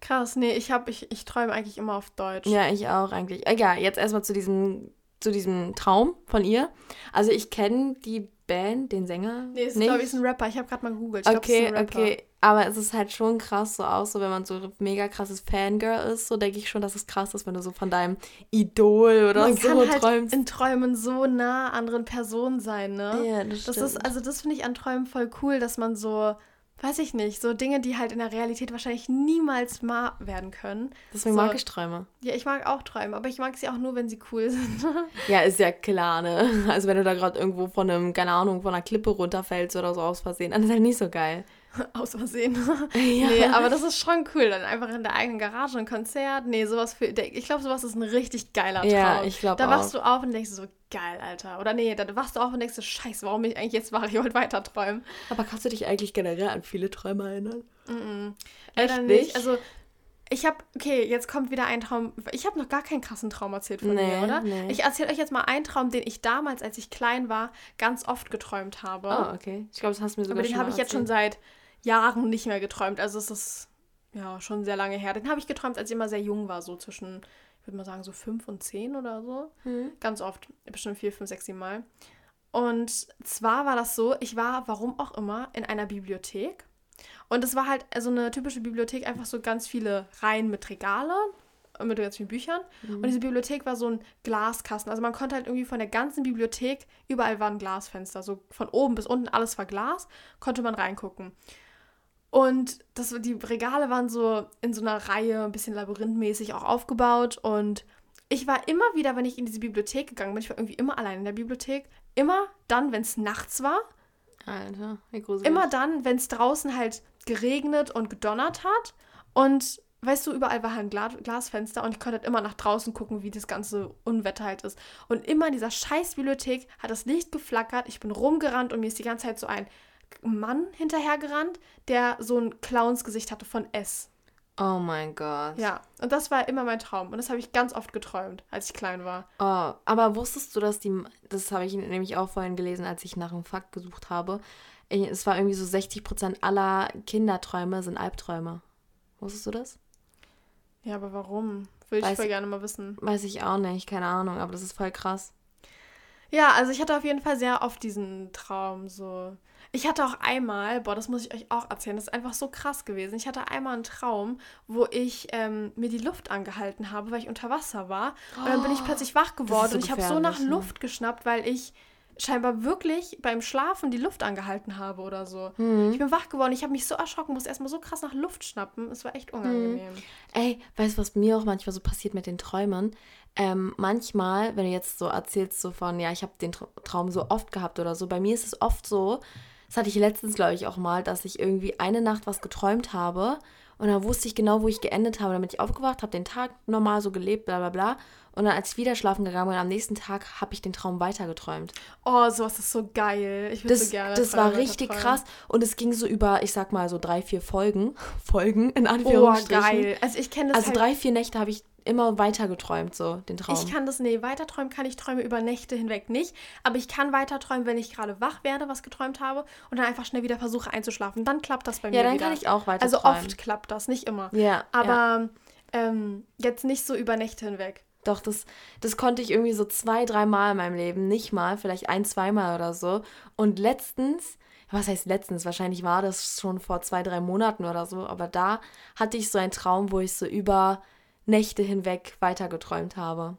Krass, nee, ich ich, ich träume eigentlich immer auf Deutsch.
Ja, ich auch eigentlich. Egal, jetzt erstmal zu diesem, zu diesem Traum von ihr. Also ich kenne die Band, den Sänger?
Nee, es ist, glaube ich, ein Rapper. Ich habe gerade mal gegoogelt.
Ich okay, glaub, okay. Aber es ist halt schon krass so aus, so wenn man so mega krasses Fangirl ist, so denke ich schon, dass es krass ist, wenn du so von deinem Idol oder man so
kann halt träumst. in Träumen so nah anderen Personen sein, ne?
Ja, das,
das
stimmt.
ist Also das finde ich an Träumen voll cool, dass man so weiß ich nicht, so Dinge, die halt in der Realität wahrscheinlich niemals wahr werden können.
Deswegen
so,
mag ich Träume.
Ja, ich mag auch Träume, aber ich mag sie auch nur, wenn sie cool sind.
ja, ist ja klar, ne? Also wenn du da gerade irgendwo von einem, keine Ahnung, von einer Klippe runterfällst oder so aus Versehen, dann ist halt nicht so geil.
Aus Versehen. ja. Nee, aber das ist schon cool. Dann einfach in der eigenen Garage ein Konzert. Nee, sowas für. Ich glaube, sowas ist ein richtig geiler Traum.
Ja, ich glaube
Da wachst du auf und denkst so, geil, Alter. Oder nee, da wachst du auf und denkst so, scheiße, warum bin ich eigentlich jetzt wach? Ich wollte weiter träumen.
Aber kannst du dich eigentlich generell an viele Träume erinnern?
Mm, -mm. Echt nicht? Also, ich habe, okay, jetzt kommt wieder ein Traum. Ich habe noch gar keinen krassen Traum erzählt von nee, mir, oder? Nee. Ich erzähle euch jetzt mal einen Traum, den ich damals, als ich klein war, ganz oft geträumt habe.
Oh, okay. Ich glaube, das hast du mir sogar
Aber den habe ich jetzt schon seit Jahren nicht mehr geträumt. Also es ist ja schon sehr lange her. Den habe ich geträumt, als ich immer sehr jung war, so zwischen, ich würde mal sagen, so fünf und zehn oder so. Mhm. Ganz oft, bestimmt vier, fünf, sechs, sieben Mal. Und zwar war das so, ich war, warum auch immer, in einer Bibliothek. Und es war halt so eine typische Bibliothek, einfach so ganz viele Reihen mit Regale mit ganz vielen Büchern. Mhm. Und diese Bibliothek war so ein Glaskasten. Also man konnte halt irgendwie von der ganzen Bibliothek, überall waren Glasfenster. So von oben bis unten alles war Glas, konnte man reingucken. Und das, die Regale waren so in so einer Reihe, ein bisschen labyrinthmäßig auch aufgebaut. Und ich war immer wieder, wenn ich in diese Bibliothek gegangen bin, ich war irgendwie immer allein in der Bibliothek, immer dann, wenn es nachts war.
Alter, wie gruselig.
Immer dann, wenn es draußen halt geregnet und gedonnert hat. Und weißt du, überall war halt ein Gla Glasfenster und ich konnte halt immer nach draußen gucken, wie das ganze Unwetter halt ist. Und immer in dieser scheiß Bibliothek hat das Licht geflackert, ich bin rumgerannt und mir ist die ganze Zeit so ein Mann hinterhergerannt, der so ein Clownsgesicht hatte von S.
Oh mein Gott.
Ja, und das war immer mein Traum. Und das habe ich ganz oft geträumt, als ich klein war.
Oh, aber wusstest du, dass die, das habe ich nämlich auch vorhin gelesen, als ich nach einem Fakt gesucht habe. Es war irgendwie so 60 Prozent aller Kinderträume sind Albträume. Wusstest du das?
Ja, aber warum? Würde ich voll gerne mal wissen.
Weiß ich auch nicht, keine Ahnung, aber das ist voll krass.
Ja, also ich hatte auf jeden Fall sehr oft diesen Traum so. Ich hatte auch einmal, boah, das muss ich euch auch erzählen, das ist einfach so krass gewesen. Ich hatte einmal einen Traum, wo ich ähm, mir die Luft angehalten habe, weil ich unter Wasser war. Und dann bin ich oh, plötzlich wach geworden so und ich habe so nach ne? Luft geschnappt, weil ich scheinbar wirklich beim Schlafen die Luft angehalten habe oder so. Mhm. Ich bin wach geworden, ich habe mich so erschrocken, musste erstmal so krass nach Luft schnappen. Es war echt unangenehm. Mhm.
Ey, weißt du, was mir auch manchmal so passiert mit den Träumen? Ähm, manchmal, wenn du jetzt so erzählst, so von, ja, ich habe den Traum so oft gehabt oder so, bei mir ist es oft so, das hatte ich letztens, glaube ich, auch mal, dass ich irgendwie eine Nacht was geträumt habe und dann wusste ich genau, wo ich geendet habe. Bin ich aufgewacht, habe den Tag normal so gelebt, bla bla bla. Und dann, als ich wieder schlafen gegangen bin, am nächsten Tag habe ich den Traum weitergeträumt.
Oh, sowas ist so geil. Ich würde so
gerne. Das war richtig krass. Und es ging so über, ich sag mal, so drei, vier Folgen. Folgen, in Anführungsstrichen. Oh, geil. Also ich kenne das Also halt drei, vier Nächte habe ich immer weiter geträumt, so den Traum.
Ich kann das, nee, weiter träumen kann ich träume über Nächte hinweg nicht. Aber ich kann weiter träumen, wenn ich gerade wach werde, was geträumt habe und dann einfach schnell wieder versuche einzuschlafen. Dann klappt das bei mir. Ja, dann wieder. kann ich auch weiter Also oft klappt das, nicht immer. Ja. Aber ja. Ähm, jetzt nicht so über Nächte hinweg.
Doch, das, das konnte ich irgendwie so zwei, drei Mal in meinem Leben. Nicht mal, vielleicht ein, zweimal oder so. Und letztens, was heißt letztens? Wahrscheinlich war das schon vor zwei, drei Monaten oder so. Aber da hatte ich so einen Traum, wo ich so über Nächte hinweg weitergeträumt habe.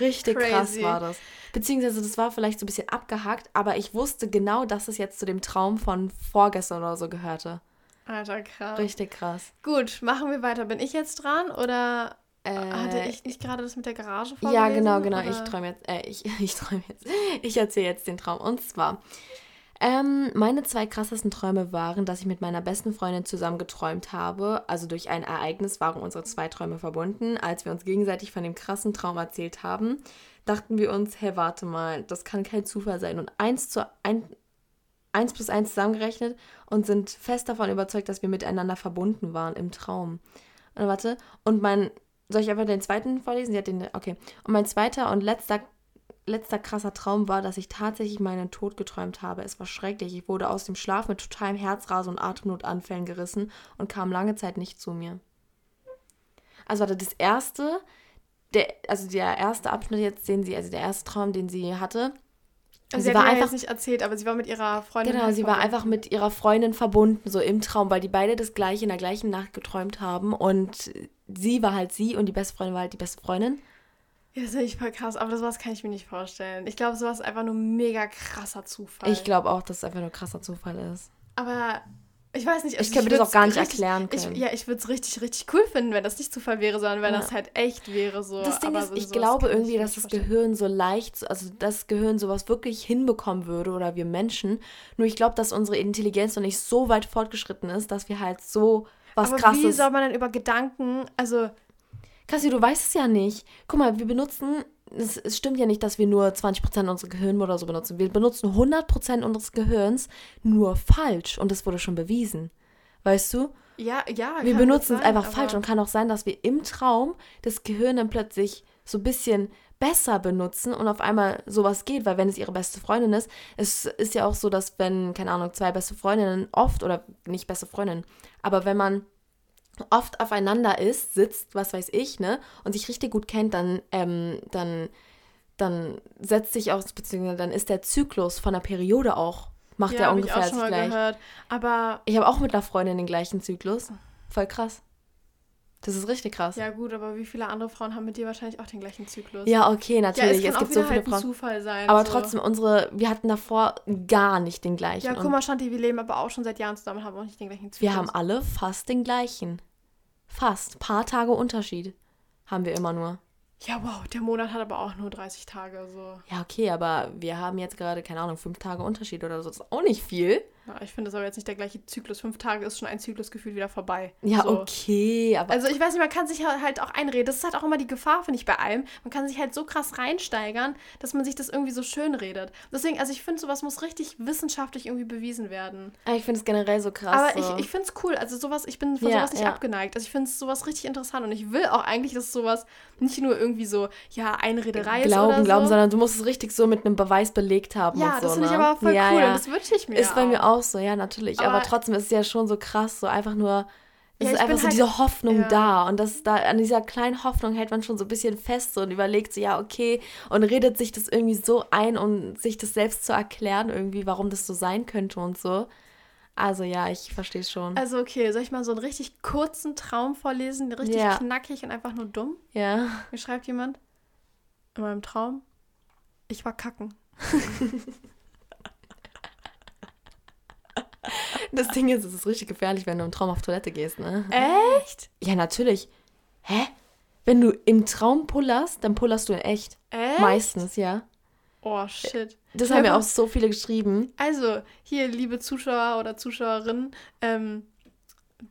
Richtig Crazy. krass war das. Beziehungsweise das war vielleicht so ein bisschen abgehackt, aber ich wusste genau, dass es jetzt zu dem Traum von vorgestern oder so gehörte.
Alter, krass.
Richtig krass.
Gut, machen wir weiter. Bin ich jetzt dran oder äh, hatte ich nicht gerade das mit der Garage
vorgelesen? Ja, genau, genau. Oder? Ich träume jetzt, äh, ich, ich träume jetzt, ich erzähle jetzt den Traum. Und zwar, ähm, meine zwei krassesten Träume waren, dass ich mit meiner besten Freundin zusammen geträumt habe. Also durch ein Ereignis waren unsere zwei Träume verbunden. Als wir uns gegenseitig von dem krassen Traum erzählt haben, dachten wir uns, hey, warte mal, das kann kein Zufall sein. Und eins zu ein, eins plus eins zusammengerechnet und sind fest davon überzeugt, dass wir miteinander verbunden waren im Traum. Und warte, und mein, soll ich einfach den zweiten vorlesen? Sie hat den, okay. Und mein zweiter und letzter letzter krasser Traum war, dass ich tatsächlich meinen Tod geträumt habe. Es war schrecklich. Ich wurde aus dem Schlaf mit totalem Herzrasen und Atemnotanfällen gerissen und kam lange Zeit nicht zu mir. Also warte, das erste, der, also der erste Abschnitt jetzt, den sie, also der erste Traum, den sie hatte.
Also sie, sie war einfach jetzt nicht erzählt, aber sie war mit ihrer Freundin.
Genau, halt sie verbunden. war einfach mit ihrer Freundin verbunden, so im Traum, weil die beide das gleiche in der gleichen Nacht geträumt haben und sie war halt sie und die beste Freundin war halt die beste Freundin.
Ja, das ist echt voll krass, aber sowas kann ich mir nicht vorstellen. Ich glaube, sowas ist einfach nur mega krasser Zufall.
Ich glaube auch, dass es einfach nur krasser Zufall ist.
Aber ich weiß nicht.
Also ich kann mir das auch gar nicht
richtig,
erklären können.
Ich, ja, ich würde es richtig, richtig cool finden, wenn das nicht Zufall wäre, sondern wenn ja. das halt echt wäre. So.
Das Ding ist, ich glaube irgendwie, dass das Gehirn so leicht, also das Gehirn sowas wirklich hinbekommen würde oder wir Menschen. Nur ich glaube, dass unsere Intelligenz noch nicht so weit fortgeschritten ist, dass wir halt so was
aber krasses... wie soll man denn über Gedanken, also
Kassi, du weißt es ja nicht. Guck mal, wir benutzen, es, es stimmt ja nicht, dass wir nur 20% unseres Gehirns oder so benutzen. Wir benutzen 100% unseres Gehirns nur falsch und das wurde schon bewiesen. Weißt du?
Ja, ja.
Wir benutzen sein, es einfach falsch und kann auch sein, dass wir im Traum das Gehirn dann plötzlich so ein bisschen besser benutzen und auf einmal sowas geht, weil wenn es ihre beste Freundin ist, es ist ja auch so, dass wenn, keine Ahnung, zwei beste Freundinnen oft oder nicht beste Freundinnen, aber wenn man oft aufeinander ist, sitzt, was weiß ich, ne, und sich richtig gut kennt, dann, ähm, dann, dann setzt sich auch, beziehungsweise dann ist der Zyklus von der Periode auch, macht ja, er ungefähr ich auch schon mal
gleich. Gehört. Aber
ich habe auch mit einer Freundin den gleichen Zyklus. Voll krass. Das ist richtig krass.
Ja, gut, aber wie viele andere Frauen haben mit dir wahrscheinlich auch den gleichen Zyklus?
Ja, okay, natürlich.
Ja, es,
es gibt so viele
halt
Frauen.
Zufall sein.
aber
so.
trotzdem, unsere, wir hatten davor gar nicht den gleichen.
Ja, guck mal, Shanti, wir leben aber auch schon seit Jahren zusammen, haben auch nicht den gleichen Zyklus.
wir haben alle fast den gleichen. Fast. Paar Tage Unterschied haben wir immer nur.
Ja, wow, der Monat hat aber auch nur 30 Tage, so.
Ja, okay, aber wir haben jetzt gerade, keine Ahnung, fünf Tage Unterschied oder so. Das ist auch nicht viel.
Ja, ich finde, das aber jetzt nicht der gleiche Zyklus. Fünf Tage ist schon ein Zyklusgefühl wieder vorbei.
Ja,
so.
okay, aber
Also ich weiß nicht, man kann sich halt auch einreden. Das ist halt auch immer die Gefahr, finde ich, bei allem. Man kann sich halt so krass reinsteigern, dass man sich das irgendwie so schön redet. Deswegen, also ich finde, sowas muss richtig wissenschaftlich irgendwie bewiesen werden.
Ah, ich finde es generell so krass.
Aber
so.
ich, ich finde es cool. Also sowas, ich bin von
Ja,
sowas nicht
ja.
abgeneigt. Also ich finde es sowas richtig interessant und ich will auch eigentlich, dass sowas nicht nur irgendwie so, ja, Einrederei
Glauben,
ist oder
glauben,
so.
sondern du musst es richtig so mit einem Beweis belegt haben
ja,
und so,
das finde ich
ne?
aber voll
ja,
cool und das wünsche ich mir
Ist bei
auch.
mir auch so, ja, natürlich. Aber,
Aber-
trotzdem ist es ja schon so krass, so einfach nur. Es
Ja,
ist einfach so
halt-
diese Hoffnung
ja.
da. Und das da, an dieser kleinen Hoffnung hält man schon so ein bisschen fest so und überlegt so, ja, okay, und redet sich das irgendwie so ein, um sich das selbst zu erklären, irgendwie, warum das so sein könnte und so. Also ja, ich verstehe es schon.
Also okay, soll ich mal so einen richtig kurzen Traum vorlesen, richtig
Ja.
knackig und einfach nur dumm?
ja.
Mir schreibt jemand in meinem Traum, ich war kacken.
Das Ding ist, es ist richtig gefährlich, wenn du im Traum auf Toilette gehst, ne?
Echt?
Ja, natürlich. Hä? Wenn du im Traum pullerst, dann pullerst du in echt.
Echt?
Meistens, ja.
Oh shit.
Das
Ja,
haben
aber-
auch so viele geschrieben.
Also, hier, liebe Zuschauer oder Zuschauerinnen, ähm,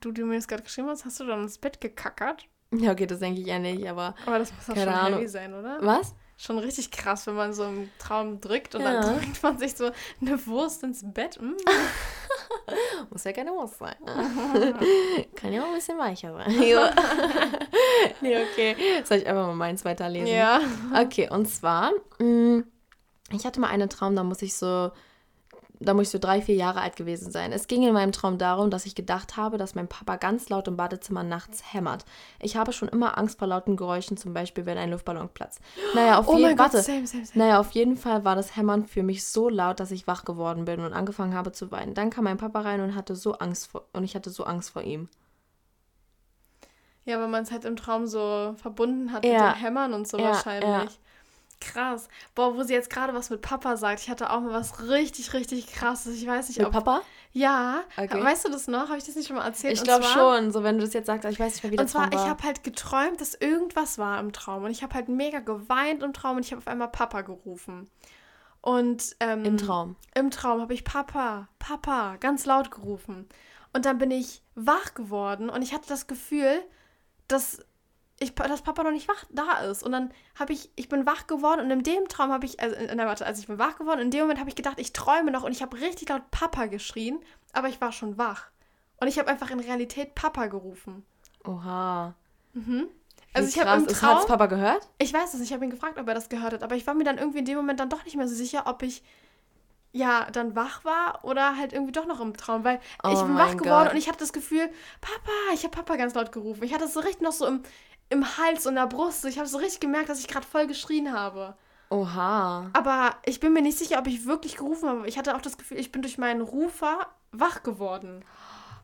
du, die mir das gerade geschrieben hast, hast du dann ins Bett gekackert?
Ja, okay, das denke ich ja nicht, aber.
Aber das muss doch schon
Ahnung.
heavy sein, oder?
Was?
Schon richtig krass, wenn man so im Traum drückt und
Ja.
dann drückt man sich so eine Wurst ins Bett. Mm.
Muss ja keine Wurst sein. Kann ja auch ein bisschen weicher sein. Ja. nee, okay. Soll ich einfach mal meins weiterlesen?
Ja.
Okay, und zwar, mh, ich hatte mal einen Traum, da muss ich so, da muss ich so drei, vier Jahre alt gewesen sein. Es ging in meinem Traum darum, dass ich gedacht habe, dass mein Papa ganz laut im Badezimmer nachts hämmert. Ich habe schon immer Angst vor lauten Geräuschen, zum Beispiel, wenn ein Luftballon platzt. Naja, auf
Oh
jeden
mein Gott, same, same, same.
Naja, auf jeden Fall war das Hämmern für mich so laut, dass ich wach geworden bin und angefangen habe zu weinen. Dann kam mein Papa rein und hatte so Angst vor und ich hatte so Angst vor ihm.
Ja, weil man es halt im Traum so verbunden hat
Ja.
mit dem Hämmern und so
Ja,
wahrscheinlich. Krass. Boah, wo sie jetzt gerade was mit Papa sagt. Ich hatte auch mal was richtig, richtig krasses. Ich weiß nicht,
Mit
ob.
Papa?
Ja.
Okay.
Weißt du das noch? Habe ich das nicht schon mal erzählt?
Ich
Und
glaube
zwar-
schon, so wenn du das jetzt sagst, aber ich weiß nicht mehr, wie
Und
das
zwar,
Traum
ich
war.
habe halt geträumt, dass irgendwas war im Traum. Und ich habe halt mega geweint im Traum und ich habe auf einmal Papa gerufen. Und ähm,
Im Traum.
Im Traum habe ich Papa, Papa ganz laut gerufen. Und dann bin ich wach geworden und ich hatte das Gefühl, dass, ich, dass Papa noch nicht wach da ist. Und dann habe ich, ich bin wach geworden und in dem Traum habe ich, also, nein, warte, also ich bin wach geworden, in dem Moment habe ich gedacht, ich träume noch und ich habe richtig laut Papa geschrien, aber ich war schon wach. Und ich habe einfach in Realität Papa gerufen.
Oha.
Mhm. Also ich habe im Traum,
Papa gehört?
ich weiß es, ich habe ihn gefragt, ob er das gehört hat, aber ich war mir dann irgendwie in dem Moment dann doch nicht mehr so sicher, ob ich ja dann wach war oder halt irgendwie doch noch im Traum, weil
Oh
ich bin wach geworden
Gott.
und ich hatte das Gefühl, Papa, ich habe Papa ganz laut gerufen. Ich hatte es so richtig noch so im, im Hals und der Brust. Ich habe so richtig gemerkt, dass ich gerade voll geschrien habe.
Oha.
Aber ich bin mir nicht sicher, ob ich wirklich gerufen habe. Ich hatte auch das Gefühl, ich bin durch meinen Rufer wach geworden.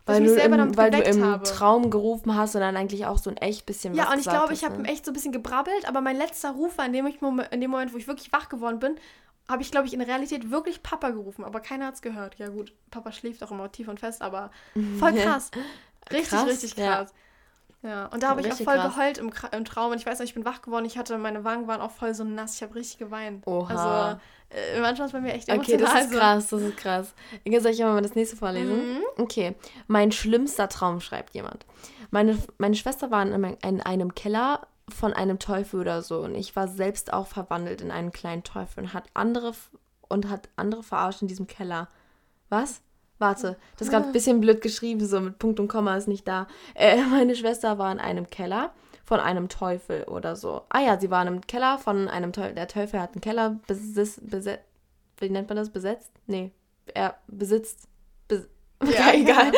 Weil, du
selber
im, weil du im
habe.
Traum gerufen hast und dann eigentlich auch so ein echt bisschen
Ja, und ich glaube, ich habe
ne?
echt so ein bisschen gebrabbelt, aber mein letzter Rufer, in dem, ich, in dem Moment, wo ich wirklich wach geworden bin, habe ich, glaube ich, in Realität wirklich Papa gerufen, aber keiner hat es gehört. Ja gut, Papa schläft auch immer tief und fest, aber voll krass. Richtig,
Krass,
richtig krass. Ja, und da habe ich auch voll
krass.
geheult im, im Traum und ich weiß noch, ich bin wach geworden, ich hatte, meine Wangen waren auch voll so nass, ich habe richtig geweint.
Oha.
Also, äh, manchmal ist bei mir echt
Okay,
emotional.
das ist krass, das ist krass. Jetzt soll ich mal das nächste vorlesen?
Mhm.
Okay. Mein schlimmster Traum, schreibt jemand. Meine, meine Schwester war in einem, in einem Keller von einem Teufel oder so und ich war selbst auch verwandelt in einen kleinen Teufel und hat andere und hat andere verarscht in diesem Keller. Was? Warte, das ist gerade ein bisschen blöd geschrieben, so mit Punkt und Komma ist nicht da. Äh, meine Schwester war in einem Keller von einem Teufel oder so. Ah ja, sie war in einem Keller von einem Teufel. Der Teufel hat einen Keller besetzt. Wie nennt man das? Besetzt? Nee, er besitzt. Bes
Ja,
egal.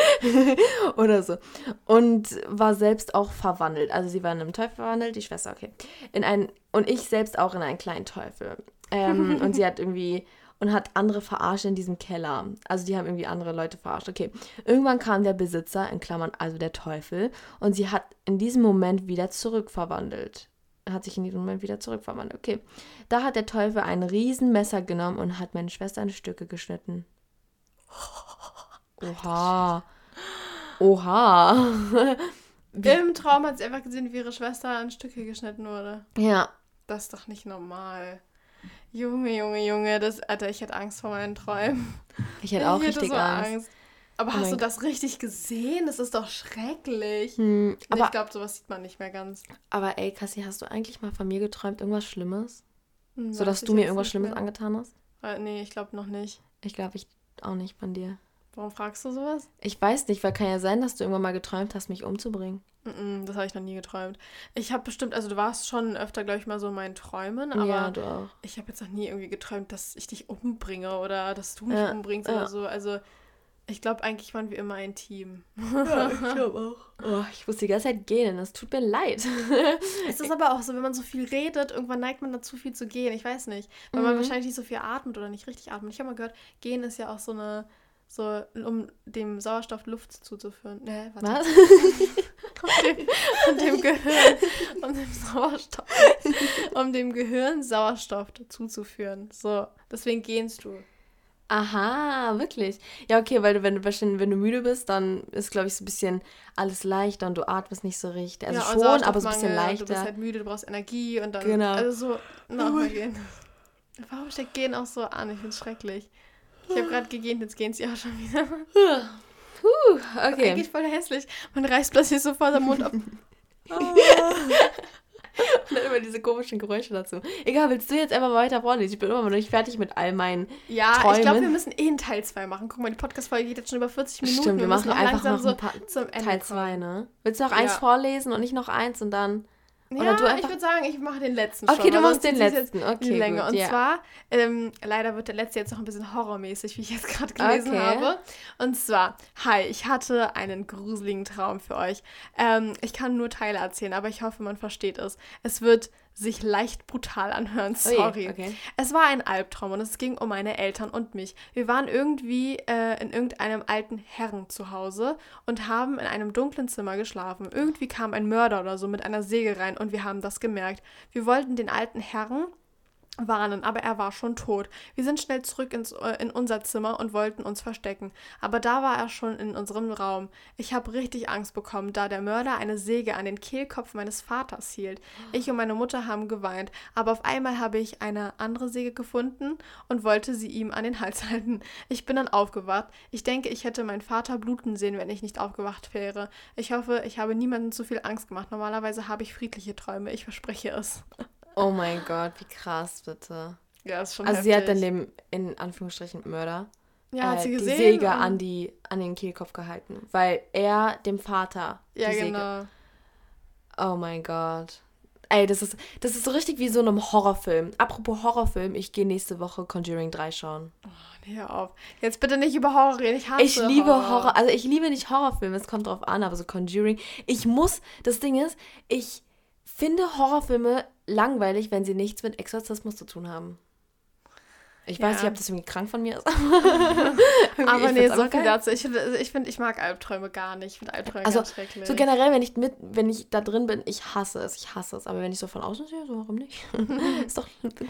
oder so. Und war selbst auch verwandelt. Also sie war in einem Teufel verwandelt, die Schwester, okay. In einen, und ich selbst auch in einen kleinen Teufel. Ähm, und sie hat irgendwie und hat andere verarscht in diesem Keller. Also die haben irgendwie andere Leute verarscht. Okay. Irgendwann kam der Besitzer, in Klammern also der Teufel, und sie hat in diesem Moment wieder zurückverwandelt. Hat sich in diesem Moment wieder zurückverwandelt. Okay. Da hat der Teufel ein Riesenmesser genommen und hat meine Schwester in Stücke geschnitten. Oha. Oha.
Im Traum hat sie einfach gesehen, wie ihre Schwester in Stücke geschnitten wurde.
Ja.
Das ist doch nicht normal. Junge, Junge, Junge, das, Alter, ich hätte Angst vor meinen Träumen.
Ich hätte auch
ich
richtig
so
Angst.
Aber
Oh
hast du das richtig gesehen? Das ist doch schrecklich.
Hm, aber,
ich glaube, sowas sieht man nicht mehr ganz.
aber ey, Cassie, hast du eigentlich mal von mir geträumt, irgendwas Schlimmes?
Hm,
So dass du mir irgendwas Schlimmes
mehr.
angetan hast?
Äh, nee, ich glaube noch nicht.
Ich glaube, ich auch nicht von dir.
Warum fragst du sowas?
Ich weiß nicht, weil kann ja sein, dass du irgendwann mal geträumt hast, mich umzubringen.
Mm-mm, das habe ich noch nie geträumt. Ich habe bestimmt, also du warst schon öfter, glaube ich, mal so in meinen Träumen, aber
ja, du auch.
ich habe jetzt noch nie irgendwie geträumt, dass ich dich umbringe oder dass du mich
Ja,
umbringst
ja.
oder so. Also ich glaube, eigentlich waren wir immer ein Team.
Ja, ich glaube auch. Oh, ich muss die ganze Zeit gehen. Es tut mir leid.
Es ist aber auch so, wenn man so viel redet, irgendwann neigt man dazu, viel zu gehen. Ich weiß nicht. Weil man
Mhm.
wahrscheinlich nicht so viel atmet oder nicht richtig atmet. Ich habe mal gehört, gehen ist ja auch so eine, so, um dem Sauerstoff Luft zuzuführen. Nee, warte.
Was?
Um dem, um dem Gehirn, um dem Sauerstoff, um dem Gehirn Sauerstoff zuzuführen. So, deswegen gehst du.
Aha, wirklich. Ja, okay, weil du, wenn du, wenn wenn du müde bist, dann ist, glaube ich, so ein bisschen alles leichter und du atmest nicht so richtig. Also
Ja,
schon, aber so ein bisschen
und Du bist
leichter.
halt müde, du brauchst Energie und dann.
Genau.
Also so, nochmal gehen. Warum steckt Gehen auch so an? Ich find's schrecklich. Ich habe gerade gegähnt, jetzt gehen sie auch schon wieder.
Puh, okay.
Eigentlich voll hässlich. Man reißt plötzlich sofort am Mund ab.
Und dann immer diese komischen Geräusche dazu. Egal, willst du jetzt einfach weiter vorlesen? Ich bin immer noch nicht fertig mit all meinen.
Ja, ich
Träumen.
glaube, wir müssen eh einen Teil 2 machen. Guck mal, die Podcast-Folge geht jetzt schon über 40 Minuten.
Stimmt, wir
müssen
machen einfach noch ein paar,
zum Ende
Teil
kommen.
2, ne? Willst du noch eins
Ja.
vorlesen und nicht noch eins und dann. Oder
ja,
du
ich
einfach-
würde sagen, ich mache den letzten
Okay,
schon.
du
weil
machst den letzten.
in die
Okay,
Länge.
gut,
Und
ja.
zwar, ähm, leider wird der letzte jetzt noch ein bisschen horrormäßig, wie ich jetzt gerade gelesen
Okay.
habe. Und zwar, hi, ich hatte einen gruseligen Traum für euch. Ähm, ich kann nur Teile erzählen, aber ich hoffe, man versteht es. Es wird sich leicht brutal anhören, sorry.
okay.
Es war ein Albtraum und es ging um meine Eltern und mich. Wir waren irgendwie äh, in irgendeinem alten Herren zu Hause und haben in einem dunklen Zimmer geschlafen. Irgendwie kam ein Mörder oder so mit einer Säge rein und wir haben das gemerkt. Wir wollten den alten Herren warnen, aber er war schon tot. Wir sind schnell zurück ins, äh, in unser Zimmer und wollten uns verstecken. Aber da war er schon in unserem Raum. Ich habe richtig Angst bekommen, da der Mörder eine Säge an den Kehlkopf meines Vaters hielt. Ich und meine Mutter haben geweint, aber auf einmal habe ich eine andere Säge gefunden und wollte sie ihm an den Hals halten. Ich bin dann aufgewacht. Ich denke, ich hätte meinen Vater bluten sehen, wenn ich nicht aufgewacht wäre. Ich hoffe, ich habe niemandem zu viel Angst gemacht. Normalerweise habe ich friedliche Träume. Ich verspreche es.
Oh mein Gott, wie krass, bitte.
Ja, ist schon
Also sie hat dann
heftig.
dem, in Anführungsstrichen, Mörder
ja, hat
äh, die Säge an, die, an den Kehlkopf gehalten. Weil er dem Vater
Ja,
die Säge...
genau.
Oh mein Gott. Ey, das ist, das ist so richtig wie so in einem Horrorfilm. Apropos Horrorfilm, ich gehe nächste Woche Conjuring 3 schauen.
Nee, hör auf. Jetzt bitte nicht über Horror reden. Ich hasse
Ich liebe Horror. Also ich liebe nicht Horrorfilme, es kommt drauf an, aber so Conjuring. Ich muss, das Ding ist, ich finde Horrorfilme langweilig, wenn sie nichts mit Exorzismus zu tun haben. Ich weiß
Ja.
nicht, ob das irgendwie krank von mir ist.
Aber nee, so viel dazu. Ich finde, ich, find, ich mag Albträume gar nicht. Ich finde Albträume
Also,
ganz schrecklich.
So generell, wenn ich mit, wenn ich da drin bin, ich hasse es, ich hasse es. Aber wenn ich so von außen sehe, so warum nicht? ist doch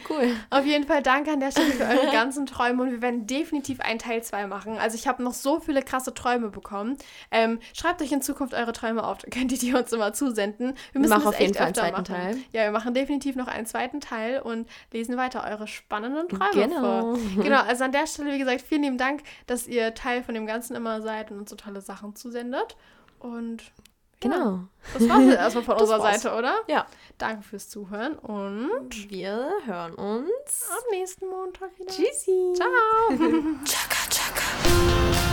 cool.
Auf jeden Fall danke an der Stelle für eure ganzen Träume und wir werden definitiv einen Teil 2 machen. Also ich habe noch so viele krasse Träume bekommen. Ähm, schreibt euch in Zukunft eure Träume auf, dann könnt ihr die uns immer zusenden. Wir müssen
machen
das
auf jeden Fall einen zweiten
machen.
Teil.
Ja, wir machen definitiv noch einen zweiten Teil und lesen weiter eure spannenden Träume
Genau.
Vor. Genau, also an der Stelle, wie gesagt, vielen lieben Dank, dass ihr Teil von dem Ganzen immer seid und uns so tolle Sachen zusendet. Und ja,
Genau.
das war's jetzt erstmal von
Das
unserer
war's.
Seite, oder?
Ja.
Danke fürs Zuhören und
Wir hören uns.
am nächsten Montag wieder.
Tschüssi.
Ciao.
Chaka, chaka.